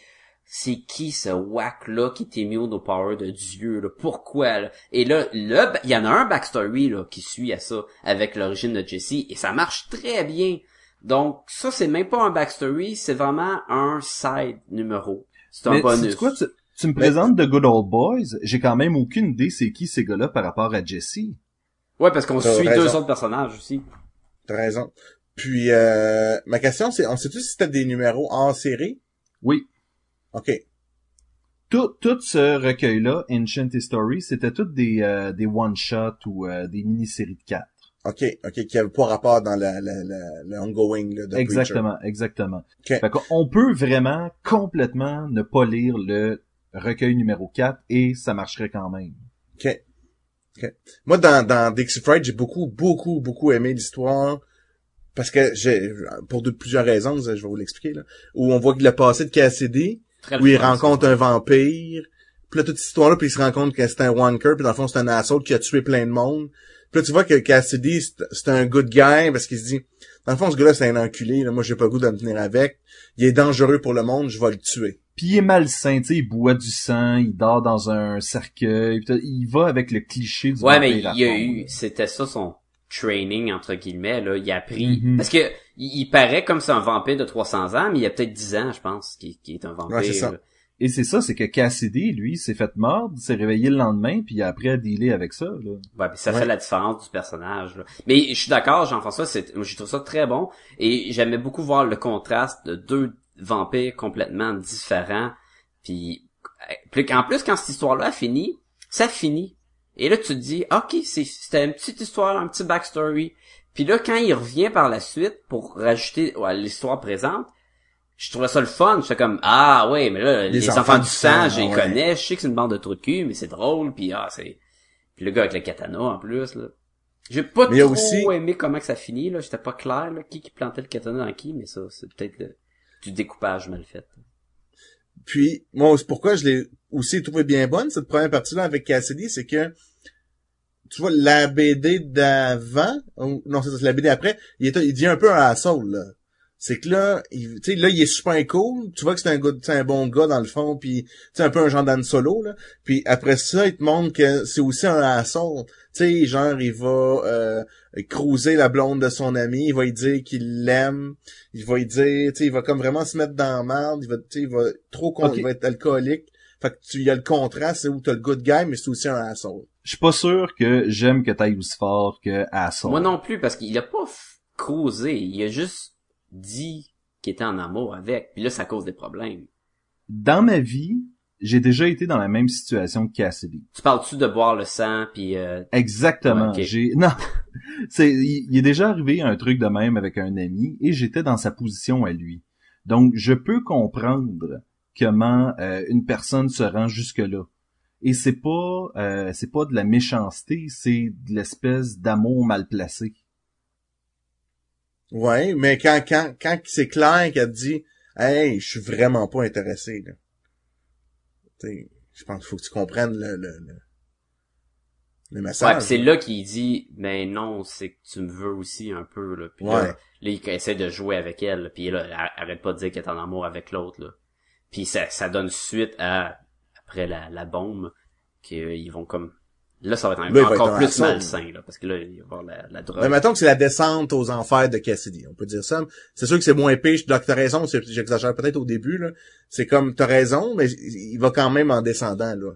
c'est qui ce whack là qui est immune au power de Dieu là? Pourquoi là? Et là, là, il y en a un backstory là qui suit à ça avec l'origine de Jesse et ça marche très bien. Donc ça c'est même pas un backstory, c'est vraiment un side numéro. C'est un Mais bonus. quoi, tu, tu me présentes The Good Old Boys, j'ai quand même aucune idée c'est qui ces gars-là par rapport à Jesse. Ouais, parce qu'on suit raison. deux autres personnages aussi. T'as raison. Puis, euh, ma question, c'est, on sait-tu si c'était des numéros en série? Oui. OK. Tout, tout ce recueil-là, Ancient History, c'était toutes des, euh, des one-shots ou euh, des mini-séries de quatre. OK. OK. Qui avait pas rapport dans la, la, la, le ongoing, là, de Exactement, exactement. Ok. Fait qu'on peut vraiment complètement ne pas lire le recueil numéro 4 et ça marcherait quand même. OK. OK. Moi, dans, dans Dixie Fried, j'ai beaucoup, beaucoup, beaucoup aimé l'histoire. Parce que j'ai, pour de, plusieurs raisons, je vais vous l'expliquer, là. Où on voit que le passé de Cassidy, Très où il le rencontre un vampire. Puis là, toute cette histoire-là, puis il se rend compte que c'est un wanker, puis dans le fond, c'est un assaut qui a tué plein de monde. Puis là, tu vois que Cassidy, c'est c'est un good guy, parce qu'il se dit, dans le fond, ce gars-là, c'est un enculé, là. moi, j'ai pas le goût de me tenir avec. Il est dangereux pour le monde, je vais le tuer. Puis il est malsain, tu sais, il boit du sang, il dort dans un cercueil, puis il va avec le cliché du Ouais, vampire mais il y a eu, c'était ça son training, entre guillemets, là. Il a appris, Mhm. parce que, il, il paraît comme c'est un vampire de 300 ans, mais il y a peut-être 10 ans, je pense, qui, qui est un vampire. Ouais, c'est ça. là. Et c'est ça, c'est que Cassidy, lui, s'est fait mordre, s'est réveillé le lendemain, puis il a appris à dealer avec ça, là. Ouais, puis ça Ouais. fait la différence du personnage. Là. Mais je suis d'accord, Jean-François, c'est, moi, je trouve ça très bon. Et j'aimais beaucoup voir le contraste de deux vampires complètement différents. Puis, puis en plus, quand cette histoire-là a fini, ça finit. Et là, tu te dis, ok, c'est, c'était une petite histoire, un petit backstory. Puis là, quand il revient par la suite pour rajouter à l'histoire présente, je trouvais ça le fun. J'étais comme, ah ouais, mais là, les, enfants, du sang, je les ouais. connais. Je sais que c'est une bande de trous de cul, mais c'est drôle. Puis ah, c'est... Puis le gars avec le katana, en plus, là. J'ai pas Mais trop aussi- aimé comment que ça finit, là. J'étais pas clair, là, qui qui plantait le katana dans qui, mais ça, c'est peut-être le... du découpage mal fait. Puis, moi, c'est pourquoi je l'ai aussi trouvé bien bonne, cette première partie-là avec Cassidy, c'est que, tu vois, la BD d'avant, non, c'est ça, c'est la BD après, il, il devient un peu un asshole, là. C'est que là, il, tu sais, là, il est super cool. Tu vois que c'est un gars, c'est un bon gars dans le fond, puis c'est un peu un genre d'Anne Solo là. Puis après ça, il te montre que c'est aussi un asshole. Tu sais, genre il va euh, cruiser la blonde de son ami, il va lui dire qu'il l'aime, il va lui dire, tu sais, il va comme vraiment se mettre dans la merde, il va, tu sais, il va trop con, il va être alcoolique. Fait que tu il y a le contraste, c'est où t'as le good guy, mais c'est aussi un asshole. Je suis pas sûr que j'aime que t'ailles aussi fort que Asshole. Moi non plus, parce qu'il a pas causé, il a juste dit qu'il était en amour avec, puis là, ça cause des problèmes. Dans ma vie, j'ai déjà été dans la même situation que Cassidy. Tu parles-tu de boire le sang, puis euh, Exactement. Ouais. J'ai non, c'est il, il est déjà arrivé un truc de même avec un ami et j'étais dans sa position à lui. Donc je peux comprendre comment euh, une personne se rend jusque là. Et c'est pas euh, c'est pas de la méchanceté, c'est de l'espèce d'amour mal placé. Ouais, mais quand quand quand c'est clair qu'elle te dit Hey, je suis vraiment pas intéressé là. Je pense qu'il faut que tu comprennes le le, le, le ouais, message. puis c'est là qu'il dit, mais non, c'est que tu me veux aussi un peu, là. Puis Ouais. là, là, il essaie de jouer avec elle, puis là, ar- arrête pas de dire qu'elle est en amour avec l'autre, là. Puis ça, ça donne suite à, après la, la bombe, qu'ils vont comme, là, ça va être Là, il va être encore plus malsain, là, parce que là, il va y avoir la, la drogue. Mais mettons que c'est la descente aux enfers de Cassidy, on peut dire ça. C'est sûr que c'est moins épais, donc t'as raison, j'exagère peut-être au début, là. C'est comme, t'as raison, mais il va quand même en descendant, là.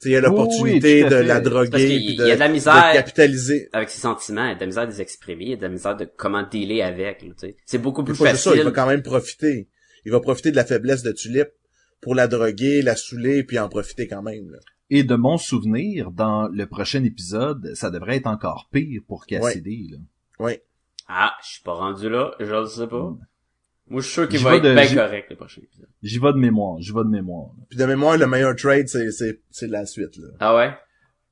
Tu sais, il y a l'opportunité oui, de la droguer, qu'il puis y de, a de la misère. de capitaliser. avec ses sentiments, il y a de la misère de les exprimer, il y a de la misère de comment dealer avec. C'est beaucoup plus juste ça, il facile. va quand même profiter. Il va profiter de la faiblesse de Tulip pour la droguer, la saouler, puis en profiter quand même, là. Et de mon souvenir, dans le prochain épisode, ça devrait être encore pire pour Cassidy. Là. Ouais. Ah, je suis pas rendu là, je le sais pas. Moi, je suis sûr qu'il va être de- bien correct, le prochain épisode. J'y vais de mémoire, j'y vais de mémoire. là. Puis de mémoire, le meilleur trade, c'est, c'est, c'est la suite, là. Ah ouais?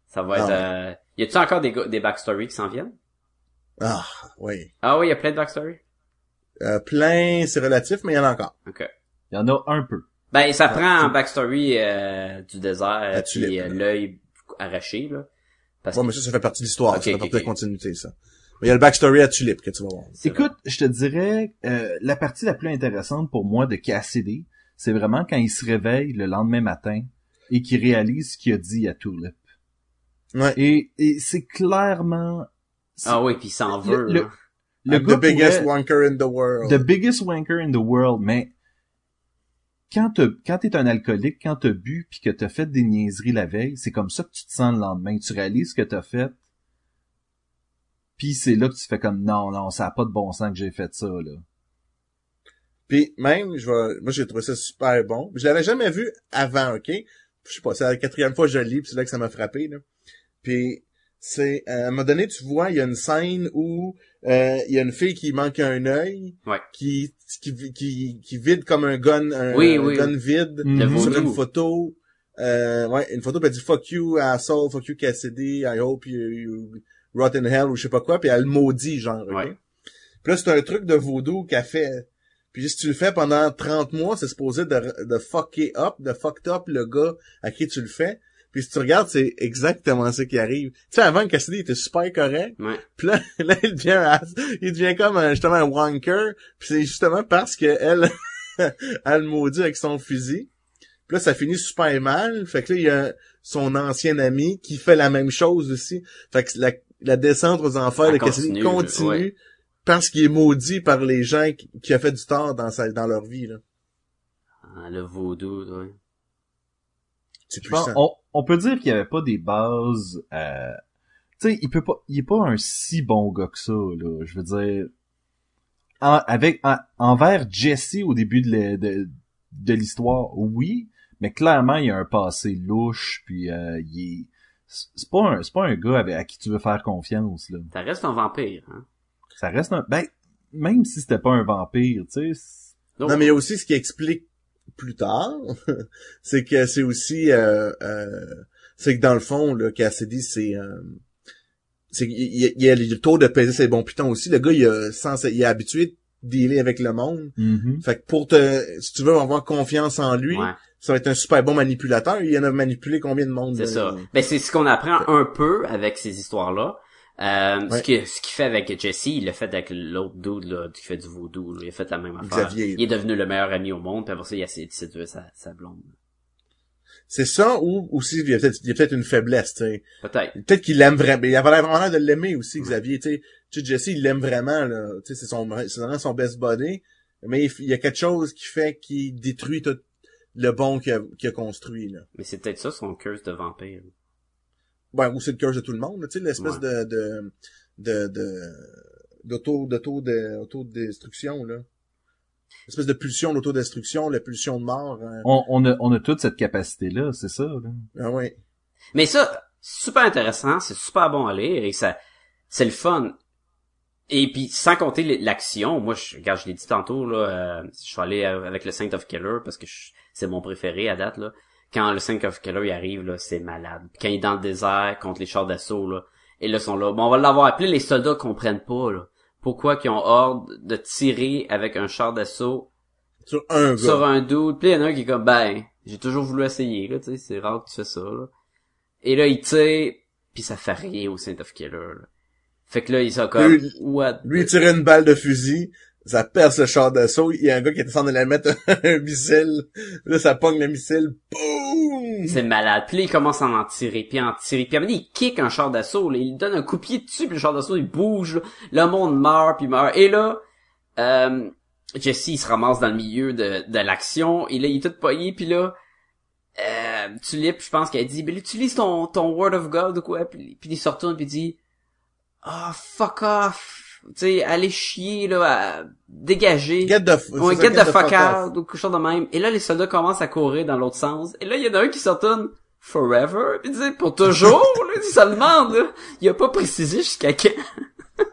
Ça va Ah être, ouais. euh... Y a-tu encore des, des backstories qui s'en viennent? Ah, oui. Ah oui, y a plein de backstories? Euh, plein, c'est relatif, mais il y en a encore. Ok. Il y en a un peu. Ben, ça Ah, prend tu- en backstory, euh, du désert, La puis euh, là. l'œil arraché, là. Parce Bon, que mais ça, ça fait partie de l'histoire, ça fait partie de la continuité, ça. Mais il y a le backstory à Tulip que tu vas voir. Écoute, je te dirais, euh, la partie la plus intéressante pour moi de Cassidy, c'est vraiment quand il se réveille le lendemain matin et qu'il réalise ce qu'il a dit à Tulip. Ouais. Et, et c'est clairement... Ah oui, puis il s'en Le- veut, le- là. le gars the biggest pourrait- wanker in the world. The biggest wanker in the world, mais quand t'as- quand t'es un alcoolique, quand t'as bu puis que t'as fait des niaiseries la veille, c'est comme ça que tu te sens le lendemain. Tu réalises ce que t'as fait. Puis c'est là que tu fais comme non, non, ça a pas de bon sens que j'ai fait ça, là. Puis même, je vais, moi j'ai trouvé ça super bon. Je l'avais jamais vu avant, ok? Je sais pas, c'est la quatrième fois que je lis, puis c'est là que ça m'a frappé. Là. Puis c'est à un moment donné, tu vois, il y a une scène où euh, il y a une fille qui manque un œil, Ouais. qui, qui qui qui vide comme un gun, un, Oui, un oui, gun oui. vide Le sur une photo. Euh, ouais, une photo, puis elle dit fuck you asshole, fuck you Cassidy, I hope you, you rot in hell ou je sais pas quoi, puis elle maudit genre. Ouais. Puis là, c'est un truc de vaudou qu'elle fait. Puis si tu le fais pendant 30 mois, c'est supposé de, de fucker up, de fucked up le gars à qui tu le fais. Puis si tu regardes, c'est exactement ça qui arrive. Tu sais, avant, Cassidy était super correct. Ouais. Puis là, là, il devient, un- il devient comme un- justement un wanker. Puis c'est justement parce que elle, elle maudit avec son fusil. Puis là, ça finit super mal. Fait que là, il y a son ancien ami qui fait la même chose aussi. Fait que la, la descente aux enfers Elle de Cassidy continue, continue ouais. parce qu'il est maudit par les gens qui, qui a fait du tort dans sa, dans leur vie, là. Ah, le vaudou, ouais. C'est puissant. on, on peut dire qu'il y avait pas des bases. Euh... Tu sais, il peut pas, il est pas un si bon gars que ça. Là. Je veux dire, en- avec en- envers Jesse au début de, le- de, de l'histoire, oui, mais clairement il y a un passé louche, puis euh, il est, c'est pas un, c'est pas un gars avec, à qui tu veux faire confiance là. Ça reste un vampire, hein. Ça reste un, ben même si c'était pas un vampire, tu sais. Non, mais il y a aussi ce qui explique plus tard, c'est que c'est aussi, euh, euh, c'est que dans le fond, là, Cassidy, c'est, euh, c'est qu'il y, a- il y a le taux de peser ses bons pitons aussi. Le gars, il, a, sans, il est habitué de dealer avec le monde. Mhm. Fait que pour te, si tu veux avoir confiance en lui, ouais, ça va être un super bon manipulateur. Il en a manipulé combien de monde? c'est là? ça. Ben, c'est ce qu'on apprend un peu avec ces histoires-là. Euh, Ouais. ce que ce qu'il fait avec Jesse, il l'a fait avec l'autre dude là, qui fait du vaudou. là. Il a fait la même affaire. Xavier. Il est devenu le meilleur ami au monde, puis après ça, il a essayé de séduire sa, sa blonde. C'est ça ou aussi il y a peut-être il y a peut-être une faiblesse, tu sais. Peut-être. Peut-être qu'il l'aime vraiment. Il avait l'air vraiment l'air de l'aimer aussi, Xavier. Tu sais, Tu sais, Jesse, il l'aime vraiment. Là. Tu sais, c'est son, c'est vraiment son best buddy. Mais il, il y a quelque chose qui fait qu'il détruit tout le bon qu'il a, qu'il a construit. Là. Mais c'est peut-être ça son curse de vampire. Ouais, ou c'est le curse de tout le monde. Tu sais, l'espèce Ouais. de de de de d'auto d'auto de autodestruction là. L'espèce de pulsion d'autodestruction, la pulsion de mort. hein. On, on a, on a toute cette capacité-là, c'est ça. Là. Ah ouais. Mais ça, super intéressant, c'est super bon à lire et ça, c'est le fun. Et puis, sans compter l'action, moi, je, regarde, je l'ai dit tantôt, là, euh, je suis allé euh, avec le Saint of Killer parce que je- c'est mon préféré à date, là. Quand le Saint of Killer, il arrive, là, c'est malade. Puis quand il est dans le désert contre les chars d'assaut, là, et là, ils sont là. Bon, on va l'avoir appelé, les soldats comprennent pas, là. Pourquoi qu'ils ont ordre de tirer avec un char d'assaut Sur un gars. sur un doute. Puis il y en a un qui est comme, ben, j'ai toujours voulu essayer, là, tu sais, c'est rare que tu fais ça, là. Et là, il tire, puis ça fait rien au Saint of Killer, là. Fait que là, ils sont comme, Lui- what? Lui, il tirait une balle de fusil, ça perce le char d'assaut, il y a un gars qui est en train la mettre un missile, là, ça pogne le missile, boum! C'est malade. Puis là, il commence à en tirer, puis en tirer. Puis à un il kick un char d'assaut, là. Il donne un coup de pied dessus, puis le char d'assaut, il bouge, là. Le monde meurt, puis meurt. Et là, euh, Jesse, il se ramasse dans le milieu de, de l'action, il est tout pogné, puis là, euh, Tulip, je pense qu'elle dit, là, utilise ton, ton word of God ou quoi, puis, puis il se retourne, puis il dit, ah, fuck off. Tu sais, allez chier, là, à- dégager. Get the, c'est ça, get the fuck out, ou quelque chose de même. Et là, les soldats commencent à courir dans l'autre sens. Et là, il y en a un qui se retourne forever. Puis il dit, pour toujours, là, il se le demande, là. Il a pas précisé jusqu'à quand.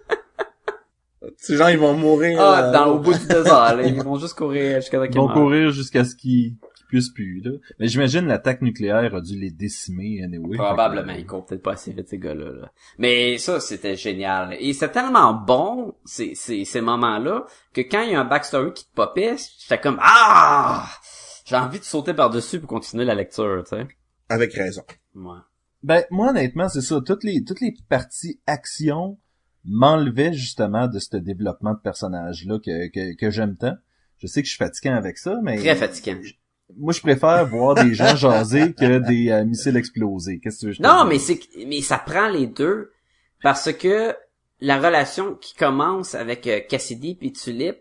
Ces gens, ils vont mourir. Ah, euh, dans, au bout du désert, là. Ils vont juste courir jusqu'à Ils vont courir jusqu'à ce qu'ils puissent plus. Là. Mais j'imagine l'attaque nucléaire a dû les décimer anyway. Probablement, ils courent peut-être pas assez vite, ces gars-là. là. Mais ça, c'était génial. Et c'est tellement bon, ces, ces, ces moments-là, que quand il y a un backstory qui te popait, tu fais comme, ah! J'ai envie de sauter par-dessus pour continuer la lecture, tu sais. Avec raison. Ouais. Ben, moi, honnêtement, c'est ça. Toutes les, toutes les parties action m'enlevaient justement de ce développement de personnage-là que, que, que j'aime tant. Je sais que je suis fatiguant avec ça, mais Très fatigant. Moi, je préfère voir des gens jaser que des euh, missiles exploser. Qu'est-ce que tu veux je Non, mais c'est mais ça prend les deux parce que la relation qui commence avec euh, Cassidy puis Tulip,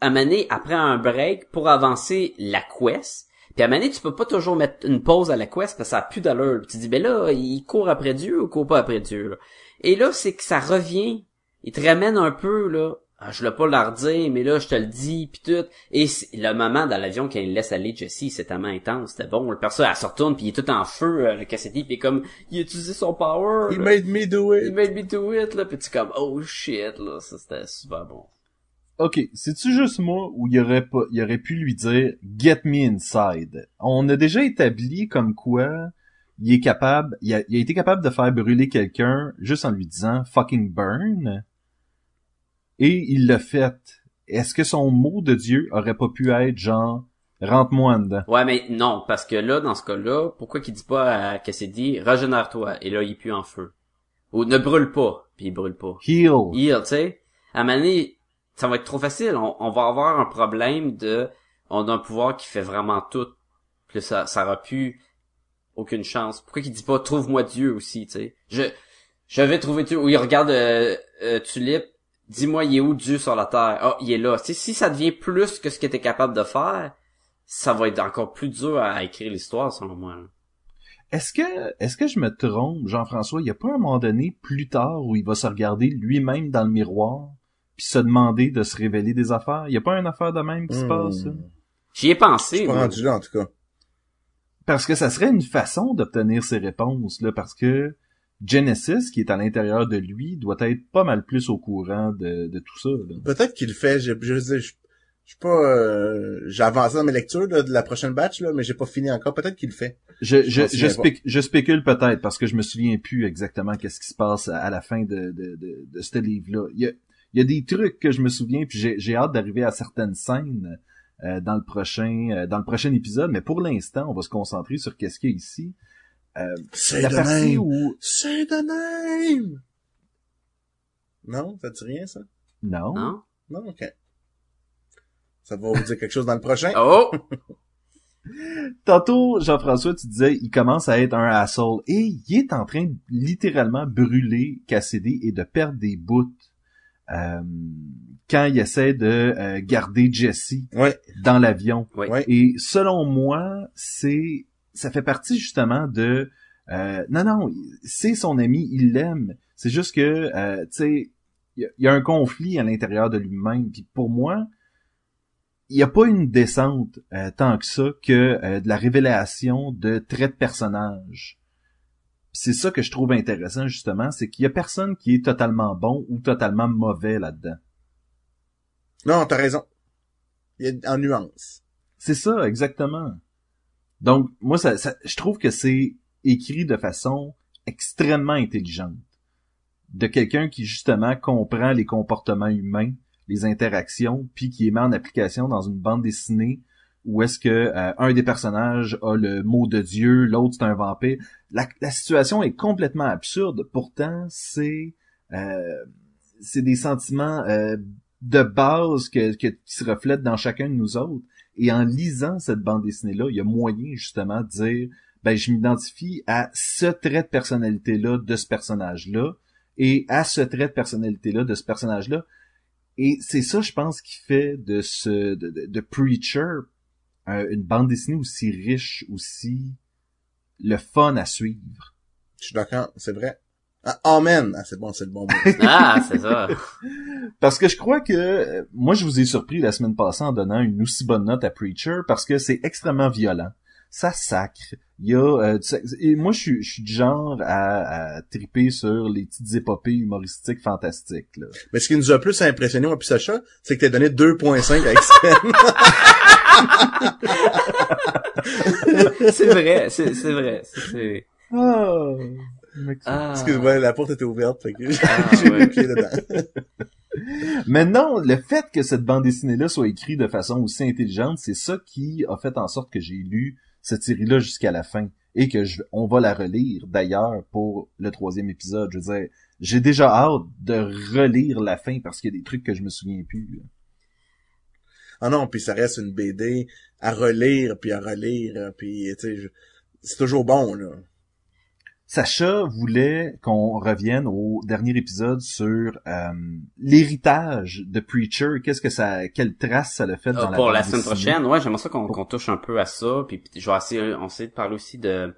à après un break pour avancer la quest. Puis à tu peux pas toujours mettre une pause à la quest parce que ça a plus d'allure. Puis tu dis ben là, il court après Dieu ou il court pas après Dieu là? Et là, c'est que ça revient. Il te ramène un peu là. Ah, je l'ai pas leur dire, mais là, je te le dis, puis tout. Et le moment dans l'avion quand il laisse aller Jesse, c'est tellement intense, c'était bon. Le perso, elle se retourne, puis il est tout en feu, euh, le Cassidy, puis comme, il a utilisé son power. He là. made me do Il it. made me do it, là, puis tu comme, oh shit, là, ça c'était super bon. Ok, c'est-tu juste moi ou il aurait pas, il aurait pu lui dire Get me inside? On a déjà établi comme quoi il est capable, il a, il a été capable de faire brûler quelqu'un juste en lui disant fucking burn? Et il l'a fait. Est-ce que son mot de Dieu aurait pas pu être genre rentre-moi en dedans? Ouais, mais non, parce que là, dans ce cas-là, pourquoi qu'il dit pas à Cassidy, régénère-toi, et là, il pue en feu. Ou ne brûle pas, puis il brûle pas. Heal. Heal, tu sais. À un moment donné, ça va être trop facile. On, on va avoir un problème de, on a un pouvoir qui fait vraiment tout. Puis ça, ça aura plus aucune chance. Pourquoi qu'il dit pas, trouve-moi Dieu aussi, tu sais. Je, je vais trouver Dieu. Ou il regarde euh, euh, Tulip, dis-moi, il est où Dieu sur la terre? Ah, il est là. Si ça devient plus que ce que t'es capable de faire, ça va être encore plus dur à écrire l'histoire, selon moi. là. Est-ce que, est-ce que je me trompe, Jean-François? Il y a pas un moment donné, plus tard, où il va se regarder lui-même dans le miroir, puis se demander de se révéler des affaires? Il y a pas une affaire de même qui se Hmm. passe, là? J'y ai Je pensé. suis pas moi. rendu là, en tout cas. Parce que ça serait une façon d'obtenir ces réponses, là, parce que Genesis, qui est à l'intérieur de lui, doit être pas mal plus au courant de, de tout ça. là. Peut-être qu'il le fait. Je, je, je, je, je suis pas, euh, j'ai avancé dans mes lectures là, de la prochaine batch là, mais j'ai pas fini encore. Peut-être qu'il le fait. Je, Je je, je, souviens spéc- je spécule peut-être, parce que je me souviens plus exactement qu'est-ce qui se passe à, la fin de, de, de, de ce livre-là. Il y a, il y a des trucs que je me souviens, puis j'ai, j'ai hâte d'arriver à certaines scènes euh, dans le prochain euh, dans le prochain épisode, mais pour l'instant, on va se concentrer sur qu'est-ce qu'il y a ici. Euh, C'est la de partie même. où C'est de même. Non? Ça dit rien, ça? Non. Non? Non? Ok. Ça va vous dire quelque chose dans le prochain? Oh! Tantôt, Jean-François, tu disais, il commence à être un asshole. Et il est en train de littéralement brûler Cassidy et de perdre des bouts. euh, quand il essaie de euh, garder Jesse Ouais. dans l'avion. Oui. Ouais. Et selon moi, c'est ça fait partie justement de euh, non non, c'est son ami, il l'aime. C'est juste que euh, tu sais, il y, a- il y a un conflit à l'intérieur de lui-même. Puis pour moi, il n'y a pas une descente euh, tant que ça que euh, de la révélation de traits de personnage. C'est ça que je trouve intéressant justement, c'est qu'il y a personne qui est totalement bon ou totalement mauvais là-dedans. Non, t'as raison. Il y a en nuance. C'est ça, exactement. Donc, moi, ça, ça- je trouve que c'est écrit de façon extrêmement intelligente. De quelqu'un qui, justement, comprend les comportements humains, les interactions, puis qui les met en application dans une bande dessinée où est-ce que euh, un des personnages a le mot de Dieu, l'autre c'est un vampire. La, la situation est complètement absurde. Pourtant, c'est euh, c'est des sentiments euh, de base que, que- qui se reflètent dans chacun de nous autres. Et en lisant cette bande dessinée-là, il y a moyen justement de dire, ben je m'identifie à ce trait de personnalité-là de ce personnage-là et à ce trait de personnalité-là de ce personnage-là. Et c'est ça, je pense, qui fait de ce de, de- de Preacher euh, une bande dessinée aussi riche, aussi le fun à suivre. Je suis d'accord, c'est vrai. Ah, amen! Ah, c'est bon, c'est le bon mot. Ah, c'est ça. Parce que je crois que moi je vous ai surpris la semaine passée en donnant une aussi bonne note à Preacher parce que c'est extrêmement violent. Ça sacre. Il y a euh, et moi je suis je suis du genre à, à triper sur les petites épopées humoristiques fantastiques là. Mais ce qui nous a plus impressionné, moi puis Sacha, c'est que t'as donné 2.5 à X-Men. c'est vrai, c'est c'est vrai. c'est- c'est- Oh, Ah. Parce que ouais, la porte était ouverte, fait que Ah, j'ai ouais. le pied dedans. Mais non, le fait que cette bande dessinée-là soit écrite de façon aussi intelligente, c'est ça qui a fait en sorte que j'ai lu cette série-là jusqu'à la fin et que je, on va la relire d'ailleurs pour le troisième épisode. Je veux dire, j'ai déjà hâte de relire la fin parce qu'il y a des trucs que je me souviens plus. Ah non, puis ça reste une BD à relire, puis à relire, puis tu sais, c'est toujours bon, là. Sacha voulait qu'on revienne au dernier épisode sur euh, l'héritage de Preacher. Qu'est-ce que ça, quelle trace ça l'a fait dans Euh, la pour la semaine prochaine, ouais, j'aimerais ça qu'on touche un peu à ça, puis je vais essayer, on essaie de parler aussi de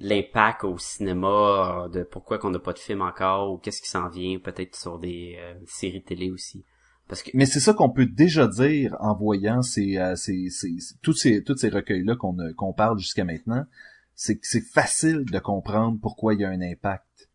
l'impact au cinéma, euh, de pourquoi qu'on n'a pas de film encore, ou qu'est-ce qui s'en vient, peut-être sur des euh, séries télé aussi. Parce que Mais c'est ça qu'on peut déjà dire en voyant ces, euh, ces, ces- ces- tous ces, tous ces recueils-là qu'on qu'on parle jusqu'à maintenant. C'est que c'est facile de comprendre pourquoi il y a un impact.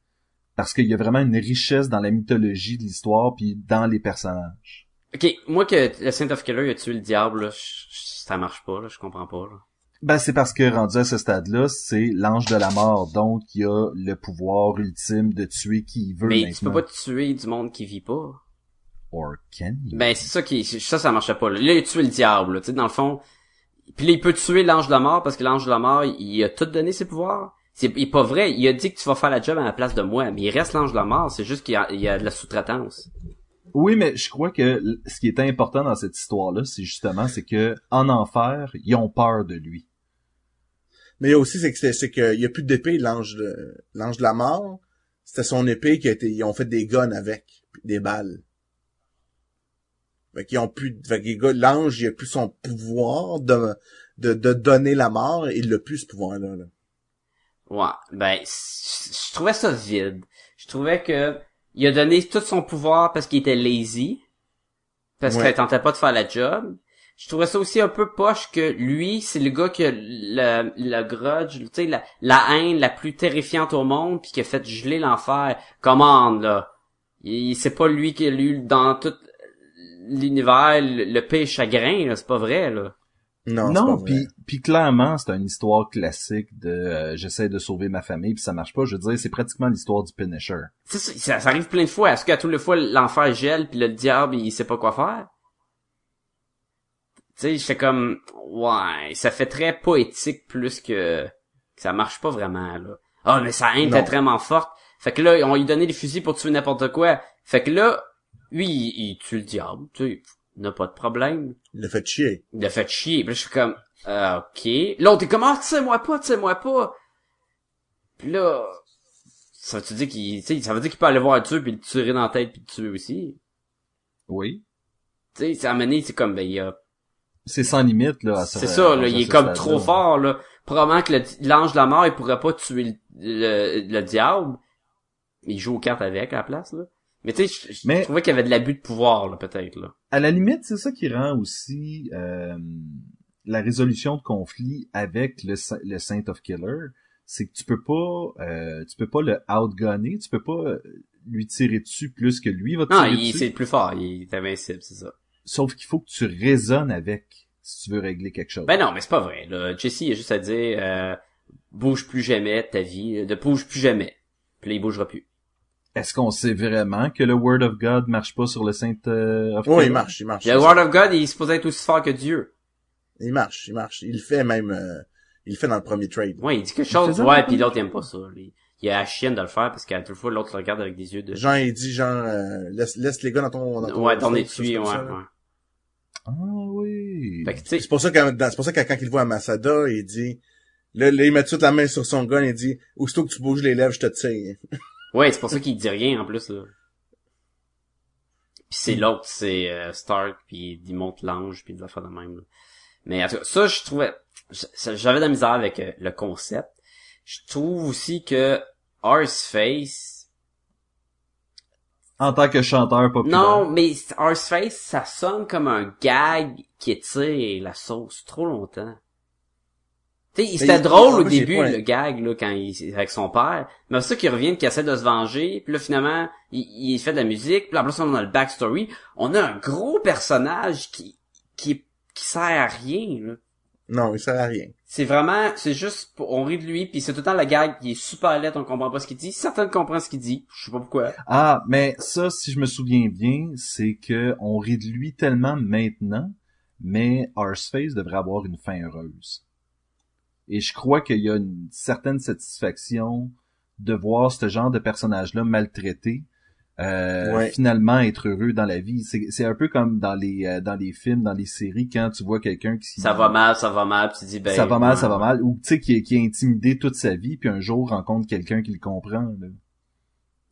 Parce qu'il y a vraiment une richesse dans la mythologie de l'histoire puis dans les personnages. Ok, moi que le Saint of Killer a tué le diable, là, ça marche pas, là, je comprends pas. Là. Ben, c'est parce que rendu à ce stade-là, c'est l'ange de la mort. Donc, il y a le pouvoir ultime de tuer qui il veut Mais maintenant. tu peux pas tuer du monde qui vit pas. Or can you? Ben c'est ça qui ça ça marchait pas. Là, Là, il a tué le diable, là, tu sais dans le fond. Puis là il peut tuer l'ange de la mort parce que l'ange de la mort, il, il a tout donné ses pouvoirs. C'est il est pas vrai, il a dit que tu vas faire la job à la place de moi, mais il reste l'ange de la mort, c'est juste qu'il y a, il y a de la sous-traitance. Oui, mais je crois que ce qui est important dans cette histoire-là, c'est justement, c'est que en enfer, ils ont peur de lui. Mais il y a aussi, c'est que c'est qu'il y a plus d'épée, l'ange de l'ange de la mort. C'était son épée qui a été, ils ont fait des guns avec, puis des balles. Fait qu'ils ont plus, fait que les gars, l'ange, il a plus son pouvoir de, de, de donner la mort, il a plus ce pouvoir-là, là. Ouais, ben je trouvais ça vide. Je trouvais que il a donné tout son pouvoir parce qu'il était lazy, parce Ouais. qu'il tentait pas de faire la job. Je trouvais ça aussi un peu poche que lui, c'est le gars qui a le, le grudge, tu sais, la, la haine la plus terrifiante au monde, puis qui a fait geler l'enfer. Commande, là. Il, c'est pas lui qui a lu dans tout l'univers le, le pire chagrin, là, c'est pas vrai, là. Non, c'est Non, puis puis clairement, c'est une histoire classique de euh, j'essaie de sauver ma famille puis ça marche pas. Je veux dire, c'est pratiquement l'histoire du Punisher. C'est ça, ça, ça arrive plein de fois. Est-ce qu'à toutes les fois, l'enfer gèle, puis le diable, il sait pas quoi faire? Tu sais, j'étais comme, ouais, ça fait très poétique plus que, que ça marche pas vraiment, là. Ah, mais sa haine était vraiment forte. Fait que là, on lui donnait des fusils pour tuer n'importe quoi. Fait que là, lui, il, il tue le diable, tu sais, n'a pas de problème. Il l'a fait chier. Il a fait chier. Puis là, je suis comme, euh, ok. L'autre est comme, ah, tu sais, moi pas, tu sais, moi pas. Puis là, ça veut dire qu'il, tu sais, ça veut dire qu'il peut aller voir Dieu puis le tirer dans la tête puis le tuer aussi. Oui. Tu sais, c'est amené, c'est comme, ben, il a, C'est sans limite, là. c'est ça, là, il est comme trop fort, là. Probablement que le- l'ange de la mort, il pourrait pas tuer le, le, le diable. Il joue aux cartes avec à la place, là. Mais tu sais, je- je trouvais qu'il y avait de l'abus de pouvoir, là, peut-être, là. À la limite, c'est ça qui rend aussi euh, la résolution de conflit avec le, le Saint of Killer, c'est que tu peux pas, euh, tu peux pas le outgunner, tu peux pas lui tirer dessus plus que lui va te Non, tirer il, dessus. c'est le plus fort, il est invincible, c'est ça. Sauf qu'il faut que tu raisonnes avec si tu veux régler quelque chose. Ben non, mais c'est pas vrai, là. Jesse, il a juste à dire, euh, bouge plus jamais de ta vie, de bouge plus jamais. Puis là, il bougera plus. Est-ce qu'on sait vraiment que le Word of God marche pas sur le Saint euh, of Oui, il marche, il marche. Le Word of God, il est supposé être aussi fort que Dieu. Il marche, il marche. Il le fait même, euh, il le fait dans le premier trade. Ouais, il dit quelque chose, ouais, puis l'autre, il aime pas ça. lui. Il a la chienne de le faire parce qu'à toute fois, l'autre le regarde avec des yeux de... Jean, il dit genre, euh, laisse, laisse les gars dans ton, dans ton ouais, chose tué, ouais, ça, ouais. Ah oui. Fait que, tu sais, C'est pour ça que, dans- c'est pour ça que quand il voit à Masada, il dit, là, là, il met tout de suite la main sur son gun, il dit, aussitôt que tu bouges les lèvres, je te tire. Ouais, c'est pour ça qu'il dit rien en plus là. Puis c'est l'autre, c'est euh, Stark, puis il monte l'ange, puis il doit faire de même. là. Mais en tout cas, ça je trouvais, j'avais de la misère avec euh, le concept. Je trouve aussi que Horseface, En tant que chanteur populaire. non, mais Horseface, ça sonne comme un gag qui étire la sauce trop longtemps. C'était il- drôle au début, pas le gag, là, quand il, avec son père. Mais après ça qu'il revient, qu'il essaie de se venger, puis là, finalement, il, il fait de la musique, puis là, après ça, on a le backstory. On a un gros personnage qui, qui, qui sert à rien, là. Non, il sert à rien. C'est vraiment, c'est juste, pour- on rit de lui, puis c'est tout le temps le gag, il est super laid, on comprend pas ce qu'il dit. Certains comprennent ce qu'il dit, je sais pas pourquoi. Ah, mais ça, si je me souviens bien, c'est que on rit de lui tellement maintenant, mais Arseface devrait avoir une fin heureuse. Et je crois qu'il y a une certaine satisfaction de voir ce genre de personnage-là maltraité, euh, Ouais. finalement être heureux dans la vie. C'est c'est un peu comme dans les euh, dans les films, dans les séries, quand tu vois quelqu'un qui Ça va mal, ça va mal, puis tu dis, ben... ça va mal, ouais. ça va mal, ou tu sais qui est, qui est intimidé toute sa vie, puis un jour rencontre quelqu'un qui le comprend. là.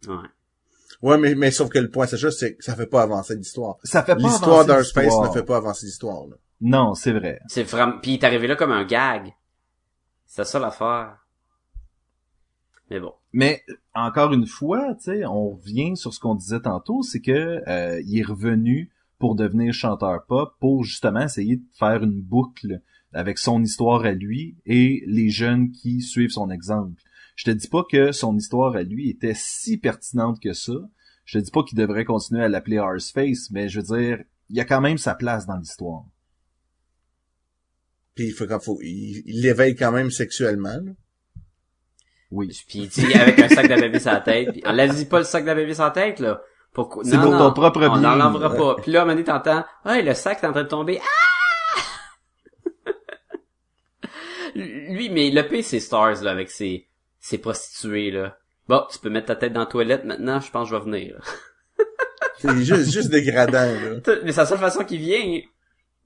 Ouais. Ouais, mais, mais sauf que le point, c'est juste, c'est que ça fait pas avancer l'histoire. Ça fait pas L'histoire avancer d'Earthspace l'histoire. ne fait pas avancer l'histoire, là. Non, c'est vrai. C'est vraiment, puis il est arrivé là comme un gag. C'est ça l'affaire. Mais bon. Mais encore une fois, tu sais, on revient sur ce qu'on disait tantôt, c'est que euh, il est revenu pour devenir chanteur pop, pour justement essayer de faire une boucle avec son histoire à lui et les jeunes qui suivent son exemple. Je te dis pas que son histoire à lui était si pertinente que ça. Je te dis pas qu'il devrait continuer à l'appeler Face, mais je veux dire, il y a quand même sa place dans l'histoire. Puis il faut, quand faut, il il l'éveille quand même sexuellement, là. Oui. Puis il dit avec un sac de bébé sur la tête. Puis, enlève-y pas le sac de bébé sur la tête, là. Pourquoi? C'est Non, pour non, ton propre On bien. l'enlèvera pas. Puis là, à un moment t'entends, hey, le sac est en train de tomber. Ah! Lui, mais le P, c'est Stars, là, avec ses, ses prostituées, là. Bon, tu peux mettre ta tête dans la toilette maintenant, je pense que je vais venir. C'est juste, juste dégradant, là. Mais c'est la seule façon qu'il vient.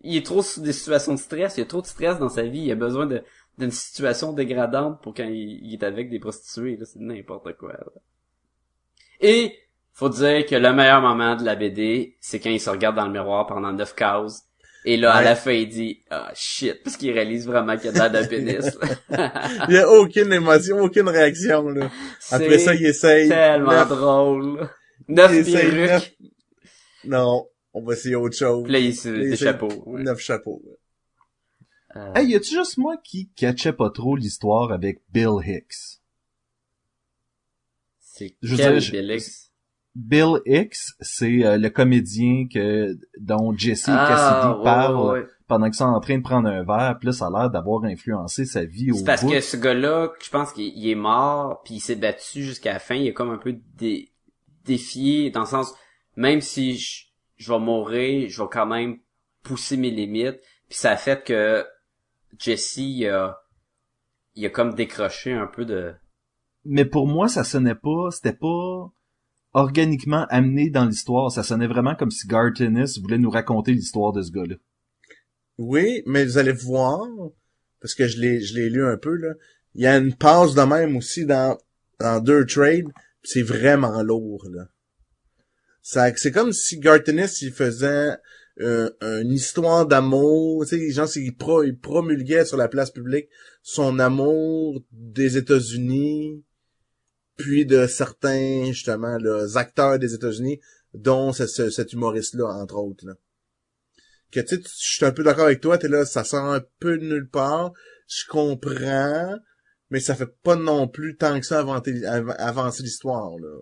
Il est trop sous des situations de stress. Il y a trop de stress dans sa vie. Il a besoin de d'une situation dégradante pour quand il, il est avec des prostituées. là. C'est n'importe quoi. là. Et faut dire que le meilleur moment de la BD, c'est quand il se regarde dans le miroir pendant neuf cases. Et là, à la fin, il dit « Ah, shit », parce qu'il réalise vraiment qu'il a de l'air d'un pénis. Il y a aucune émotion, aucune réaction, là. Après ça, il essaye. tellement Neuf- drôle. Neuf perruques. neuf- Non, on va essayer autre chose. Puis là, il se Il des essaye chapeaux. ouais. Neuf chapeaux. Euh, Hey, y a-tu juste moi qui catchais pas trop l'histoire avec Bill Hicks? c'est quel dire, je- Bélix? Bill Hicks, c'est euh, le comédien que dont Jesse et Ah, Cassidy ouais, ouais. pendant qu'ils sont en train de prendre un verre, puis là, ça a l'air d'avoir influencé sa vie au C'est parce bout. que ce gars-là, je pense qu'il il est mort, puis il s'est battu jusqu'à la fin. Il a comme un peu dé- défié, dans le sens, même si je, je vais mourir, je vais quand même pousser mes limites. Puis ça a fait que Jesse, il a, il a comme décroché un peu de mais pour moi, ça sonnait pas, c'était pas organiquement amené dans l'histoire. Ça sonnait vraiment comme si Garth Ennis voulait nous raconter l'histoire de ce gars-là. Oui, mais vous allez voir, parce que je l'ai, je l'ai lu un peu, là. Il y a une passe de même aussi dans, dans deux trades, pis c'est vraiment lourd, là. C'est comme si Gartenis, il faisait euh, une histoire d'amour, tu sais, les gens, il, pro, il promulguait sur la place publique son amour des États-Unis, puis de certains, justement, là, acteurs des États-Unis, dont ce- ce- cet humoriste-là, entre autres, là. Que, tu sais, je suis un peu d'accord avec toi, t'es là, ça sort un peu de nulle part, je comprends, mais ça fait pas non plus tant que ça avancer, av- avancer l'histoire, là.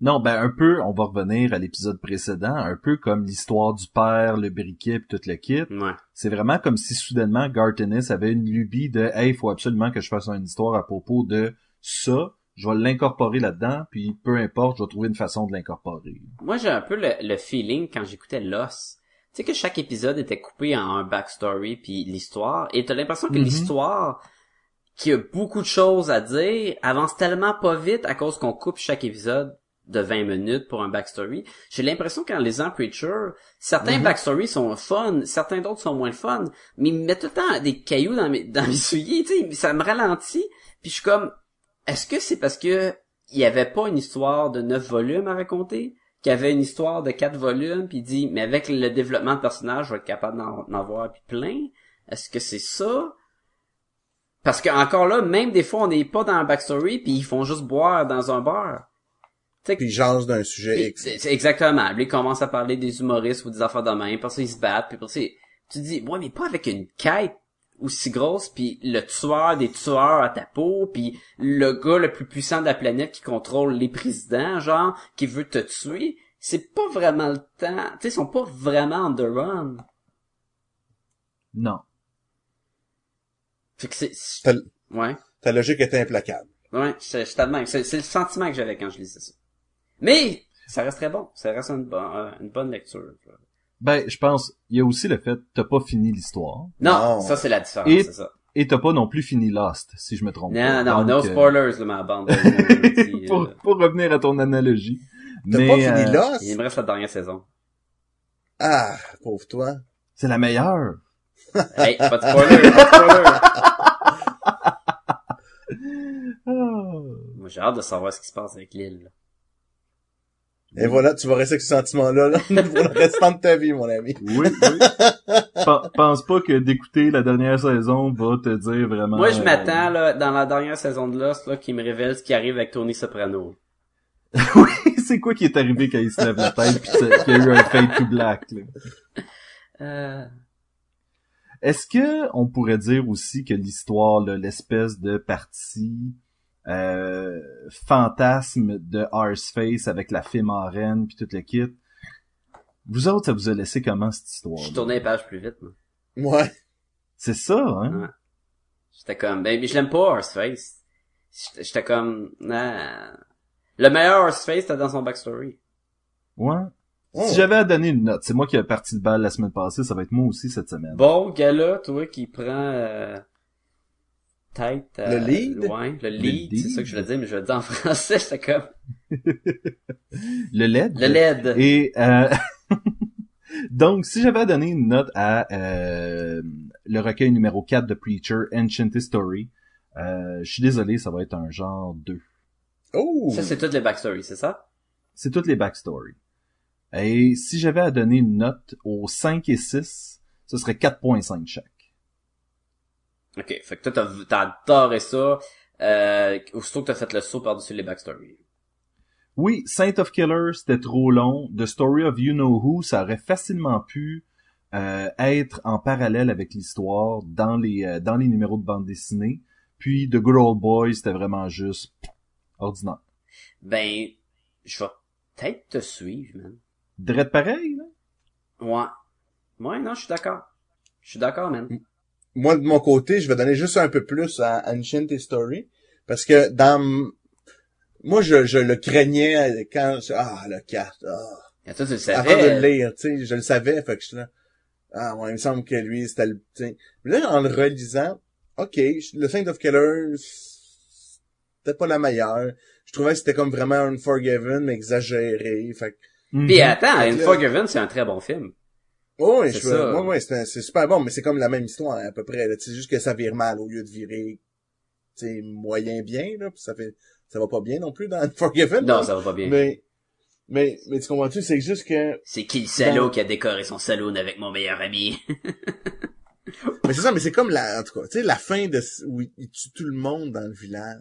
Non, ben un peu, on va revenir à l'épisode précédent, un peu comme l'histoire du père, le briquet pis toute l'équipe. Ouais. C'est vraiment comme si soudainement Garth Ennis avait une lubie de Hey, il faut absolument que je fasse une histoire à propos de ça. Je vais l'incorporer là-dedans, puis peu importe, je vais trouver une façon de l'incorporer. Moi, j'ai un peu le, le feeling quand j'écoutais Lost. Tu sais que chaque épisode était coupé en un backstory puis l'histoire. Et t'as l'impression que Mhm. l'histoire, qui a beaucoup de choses à dire, avance tellement pas vite à cause qu'on coupe chaque épisode de 20 minutes pour un backstory. J'ai l'impression qu'en lisant Preacher, certains Mhm. backstories sont fun, certains d'autres sont moins fun, mais ils me mettent tout le temps des cailloux dans mes, dans mes souliers, tu sais, ça me ralentit, puis je suis comme, est-ce que c'est parce que il y avait pas une histoire de neuf volumes à raconter? Qu'il y avait une histoire de quatre volumes, puis il dit, mais avec le développement de personnage, je vais être capable d'en d'en avoir puis plein. Est-ce que c'est ça? Parce que encore là, même des fois, on n'est pas dans un backstory, puis ils font juste boire dans un bar. Tu sais, Puis genre d'un sujet X. c'est- exactement. Puis, ils commencent à parler des humoristes ou des affaires de même. Puis ça, ils se battent. Puis après ça, tu te dis, ouais, mais pas avec une quête aussi grosse. Puis le tueur des tueurs à ta peau. Puis le gars le plus puissant de la planète qui contrôle les présidents, genre, qui veut te tuer. C'est pas vraiment le temps. Tu sais, ils sont pas vraiment on the run. Non. Fait que c'est... c'est- Ta, Ouais. ta logique était implacable. Ouais. C'est c'est le sentiment que j'avais quand je lisais ça. Mais, ça reste très bon. Ça reste une, bonne euh, une bonne lecture. Ben, je pense, il y a aussi le fait que t'as pas fini l'histoire. Non, Non. ça c'est la différence, Et- c'est ça. Et t'as pas non plus fini Lost, si je me trompe Non, pas. non, Donc, no euh, spoilers, là, ma bande. de- de- pour, pour revenir à ton analogie. T'as pas fini euh, là? Il me reste la dernière saison. Ah, pauvre toi. C'est la meilleure. Hey, pas de spoilers, pas de spoilers. Ah. Moi, j'ai hâte de savoir ce qui se passe avec l'île. Et voilà, tu vas rester avec ce sentiment-là là, pour le restant de ta vie, mon ami. Oui, oui. Pen- Pense pas que d'écouter la dernière saison va te dire vraiment... Moi, je euh, m'attends, là, dans la dernière saison de Lost, là, qu'il me révèle ce qui arrive avec Tony Soprano. oui, c'est quoi qui est arrivé quand il se lève la tête pis qu'il y a eu un fade to black, là? Euh... Est-ce que on pourrait dire aussi que l'histoire, là, l'espèce de partie euh, fantasme de Arseface avec la fée marraine puis toute le kit, vous autres, ça vous a laissé comment cette histoire Je tournais les pages plus vite, moi. Ouais. C'est ça, hein? Ouais. J'étais comme, ben, mais je l'aime pas, Horseface. J'étais j'étais comme, nah. Le meilleur Horseface, c'était dans son backstory. Ouais. Oh. Si j'avais à donner une note, c'est moi qui ai parti de balle la semaine passée, ça va être moi aussi cette semaine. Bon, gars-là, toi, qui prend, euh, tête, euh, Le lead? Ouais, le lead, lead. c'est ça que je voulais dire, mais je le dis en français, j'étais comme, Le LED. le LED. Et euh, donc, si j'avais à donner une note à euh, le recueil numéro 4 de Preacher, Ancient History, euh, je suis désolé, ça va être un genre 2. Oh! Ça, c'est toutes les backstories, c'est ça? C'est toutes les backstories. Et si j'avais à donner une note aux 5 et 6, ce serait 4.5 chaque. Ok, fait que toi, t'as, t'as adoré ça, euh, aussitôt que t'as fait le saut par-dessus les backstories. Oui, Saint of Killer, c'était trop long. The Story of You Know Who, ça aurait facilement pu euh, être en parallèle avec l'histoire dans les euh, dans les numéros de bande dessinée. Puis The Good Old Boy, c'était vraiment juste pff, ordinaire. Ben, je vais peut-être te suivre, man. Dread pareil, là? Ouais. Ouais, non, je suis d'accord. Je suis d'accord, man. Moi, de mon côté, je vais donner juste un peu plus à Ancient History. Parce que dans... Moi, je, je le craignais quand... Ah, le 4. Ah. Et toi, tu le Avant de le savais. lire, tu sais, je le savais, fait que je suis là. Ah, ouais, il me semble que lui, c'était le, tu sais. Mais là, en le relisant, ok, le Saint of Killers, peut-être pas la meilleure. Je trouvais que c'était comme vraiment Unforgiven, mais exagéré. Fait que, Mhm. Puis attends, Unforgiven, c'est un très bon film. Oh, C'est je, ça. ouais, c'est, c'est super bon, mais c'est comme la même histoire à peu près. là. C'est juste que ça vire mal au lieu de virer, sais, moyen bien là. Puis ça fait, ça va pas bien non plus dans Unforgiven. Non, là. ça va pas bien. Mais, mais, mais tu comprends-tu, c'est juste que C'est qui le salaud Dans- qui a décoré son saloon avec mon meilleur ami? Mais c'est ça, mais c'est comme la, en tout cas, tu sais, la fin de, où il, tue tout le monde dans le village.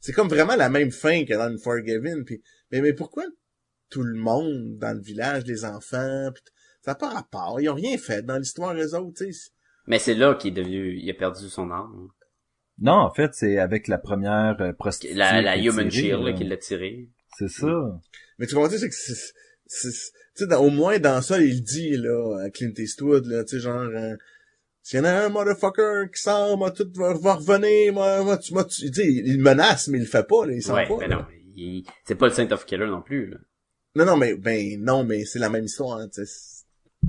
C'est comme vraiment la même fin que dans Unforgiven, puis, mais, mais pourquoi tout le monde dans le village, les enfants, pis t- ça n'a pas rapport, ils ont rien fait dans l'histoire, les autres, tu sais. Mais c'est là qu'il est devenu, il a perdu son âme. Non, en fait, c'est avec la première euh, prostituée. La, la Human Shield, qui l'a tiré. C'est ça. Mais tu comprends, c'est que c'est, c'est- c'est- tu sais, au moins dans ça, il dit, là, à Clint Eastwood, là, tu sais, genre, euh, s'il y en a un motherfucker qui sort, moi, tout va, va revenir, moi, moi, tu, moi, tu, tu sais, il menace, mais il le fait pas, là, il sent Ouais, pas. mais là. non. il- C'est pas le Saint of Killer non plus, là. Non, non, mais ben non, mais c'est la même histoire. hein, tu sais.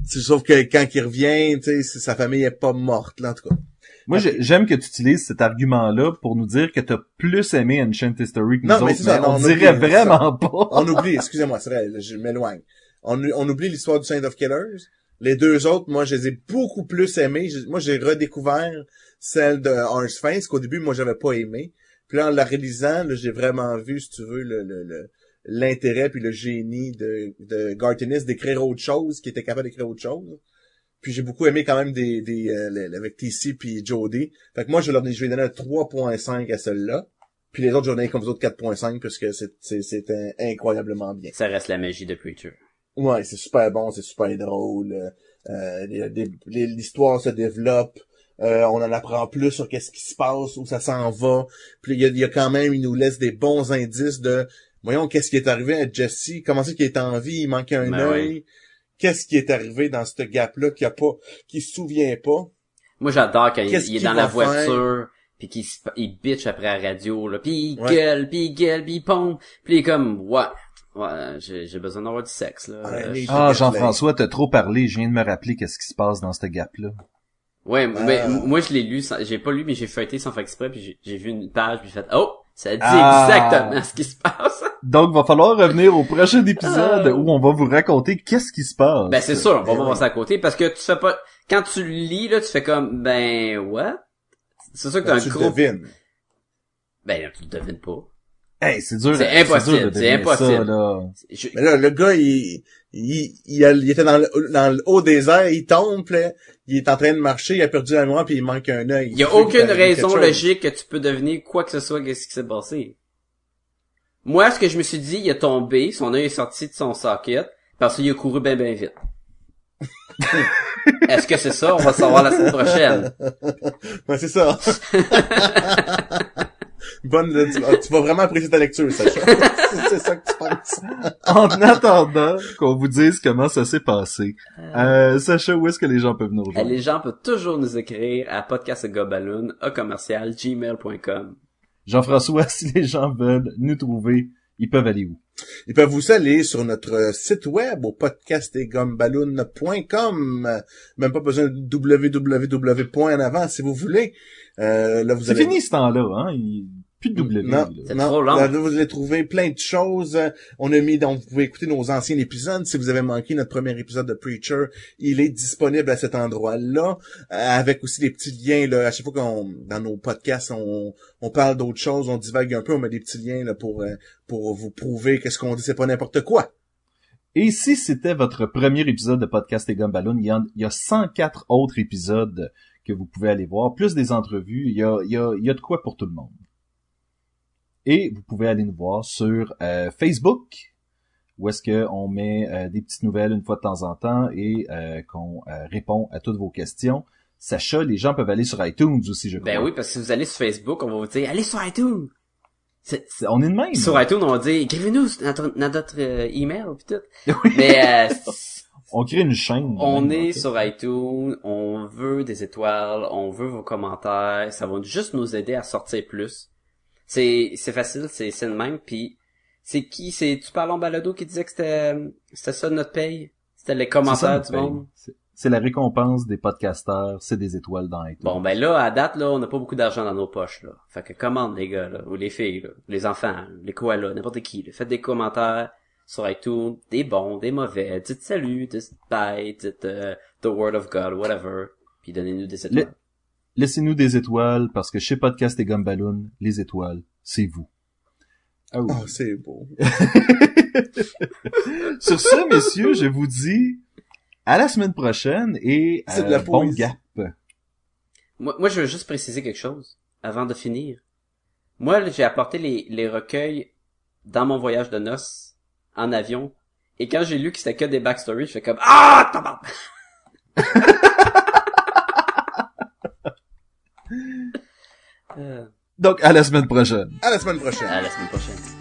C'est sauf que quand il revient, sa famille est pas morte, là, en tout cas. Moi, j'ai- j'aime que tu utilises cet argument-là pour nous dire que t'as plus aimé Ancient History que nous Non, mais autres, ça, mais on dirait vraiment pas. On oublie, excusez-moi, c'est vrai, je m'éloigne. On, on oublie l'histoire du Saint of Killers. Les deux autres, moi, je les ai beaucoup plus aimés. Moi, j'ai redécouvert celle de Face qu'au début, moi, j'avais pas aimé. Puis là, en la réalisant, j'ai vraiment vu, si tu veux, le, le, le- l'intérêt puis le génie de, de Gartenis d'écrire autre chose, qui était capable d'écrire autre chose. Puis j'ai beaucoup aimé quand même des, des euh, avec TC puis Jodie. Fait que moi, je, leur, je vais donner un 3.5 à celle-là. Puis les autres, je vais donner comme vous autres 4.5 parce que c'est, c'est, c'est un- incroyablement bien. Ça reste la magie de Preacher. Ouais, c'est super bon, c'est super drôle. Euh, l'histoire se développe. Euh, on en apprend plus sur qu'est-ce qui se passe, où ça s'en va. Puis il y a, il y a quand même, il nous laisse des bons indices de, voyons, qu'est-ce qui est arrivé à Jesse, comment c'est qu'il est en vie, il manquait un Ben œil. Qu'est-ce qui est arrivé dans ce gap-là qui a pas, qui se souvient pas? Moi, j'adore quand il, Qu'est-ce il est qu'il dans la voiture, puis qu'il se- il bitch après la radio, là, puis il Ouais. gueule, puis il gueule, puis il pompe, puis il est comme, ouais, ouais, j'ai besoin d'avoir du sexe, là. Ouais, Ah, Jean-François, t'as trop parlé. Je viens de me rappeler qu'est-ce qui se passe dans ce gap-là. Ouais, mais Ah. moi je l'ai lu, sans- j'ai pas lu, mais j'ai feuilleté sans faire exprès, puis j'ai- j'ai vu une page, puis j'ai fait, oh, ça dit Ah. exactement ce qui se passe. Donc, va falloir revenir au prochain épisode Ah. où on va vous raconter qu'est-ce qui se passe. Ben c'est sûr, on va Ben pas oui. passer à côté, parce que tu fais pas, quand tu lis, là, tu fais comme, ben, what? C'est sûr que t'as un tu le gros... devines. Ben, tu le devines pas. Hey, c'est dur. C'est impossible, c'est ça, impossible. là. Je- Mais là, le gars, il, il, il, a- il était dans le, dans le haut des airs, il tombe, là, il est en train de marcher, il a perdu la mémoire, puis il manque un œil. Il y a aucune est raison logique que tu peux deviner quoi que ce soit qu'est-ce qui s'est passé. Moi, ce que je me suis dit, il a tombé, son œil est sorti de son socket, parce qu'il a couru ben ben vite. Est-ce que c'est ça? On va savoir la semaine prochaine. Ouais, c'est ça. Bonne, tu, vas- tu vas vraiment apprécier ta lecture, Sacha. c'est ça que tu penses. En attendant qu'on vous dise comment ça s'est passé, euh, Sacha, où est-ce que les gens peuvent nous Euh, rejoindre? Les gens peuvent toujours nous écrire à podcastgobaloon, à commercial, gmail.com. Jean-François, si les gens veulent nous trouver, ils peuvent aller où? Ils peuvent aussi aller sur notre site web au podcastetgumballoon.com. Même pas besoin de www point en avant si vous voulez. Euh, là, vous C'est allez... fini ce temps-là, hein? Il... Plus de W. Non, là. C'est non. trop long. Là, vous allez trouver plein de choses. Euh, On a mis, donc, vous pouvez écouter nos anciens épisodes. Si vous avez manqué notre premier épisode de Preacher, il est disponible à cet endroit-là, euh, avec aussi des petits liens, là, à chaque fois qu'on, dans nos podcasts, on, on parle d'autres choses, on divague un peu, on met des petits liens, là, pour, euh, pour vous prouver qu'est-ce qu'on dit, c'est pas n'importe quoi. Et si c'était votre premier épisode de Podcast et Gumballoon, il y, en- il y a 104 autres épisodes que vous pouvez aller voir, plus des entrevues, il y a, il y a, il y a de quoi pour tout le monde. Et vous pouvez aller nous voir sur euh, Facebook, où est-ce qu'on met euh, des petites nouvelles une fois de temps en temps et euh, qu'on répond à toutes vos questions. Sacha, les gens peuvent aller sur iTunes aussi, je crois. Ben oui, parce que si vous allez sur Facebook, on va vous dire, allez sur iTunes! On est de même. Sur iTunes, on va dire, écrivez-nous notre, notre, notre, email, pis tout. Mais, euh, On crée une chaîne. On même, est en fait. sur iTunes, on veut des étoiles, on veut vos commentaires, ça va juste nous aider à sortir plus. C'est c'est facile, c'est c'est le même puis c'est qui? C'est tu parles en balado qui disait que c'était c'était ça notre paye, c'était les ça, commentaires du monde? C'est- la récompense des podcasteurs, c'est des étoiles dans iTunes. Bon, ben là, à date, là, on n'a pas beaucoup d'argent dans nos poches, là. Fait que commande, les gars, là, ou les filles, là, les enfants, les koalas, n'importe qui, là. Faites des commentaires sur iTunes, des bons, des mauvais, dites salut, dites bye, dites euh, the word of God, whatever, puis donnez-nous des étoiles. Le- Laissez-nous des étoiles parce que chez Podcast et Gumballoon, les étoiles, c'est vous. Oh. Oh, c'est beau. Sur ce, messieurs, je vous dis à la semaine prochaine et C'est de euh, la bon poésie. gap. Moi, moi, je veux juste préciser quelque chose avant de finir. Moi, j'ai apporté les, les recueils dans mon voyage de noces en avion. Et quand j'ai lu que c'était que des backstories, je fais comme Ah tabarnak! euh, Donc, à la semaine prochaine. À la semaine prochaine. à la semaine prochaine.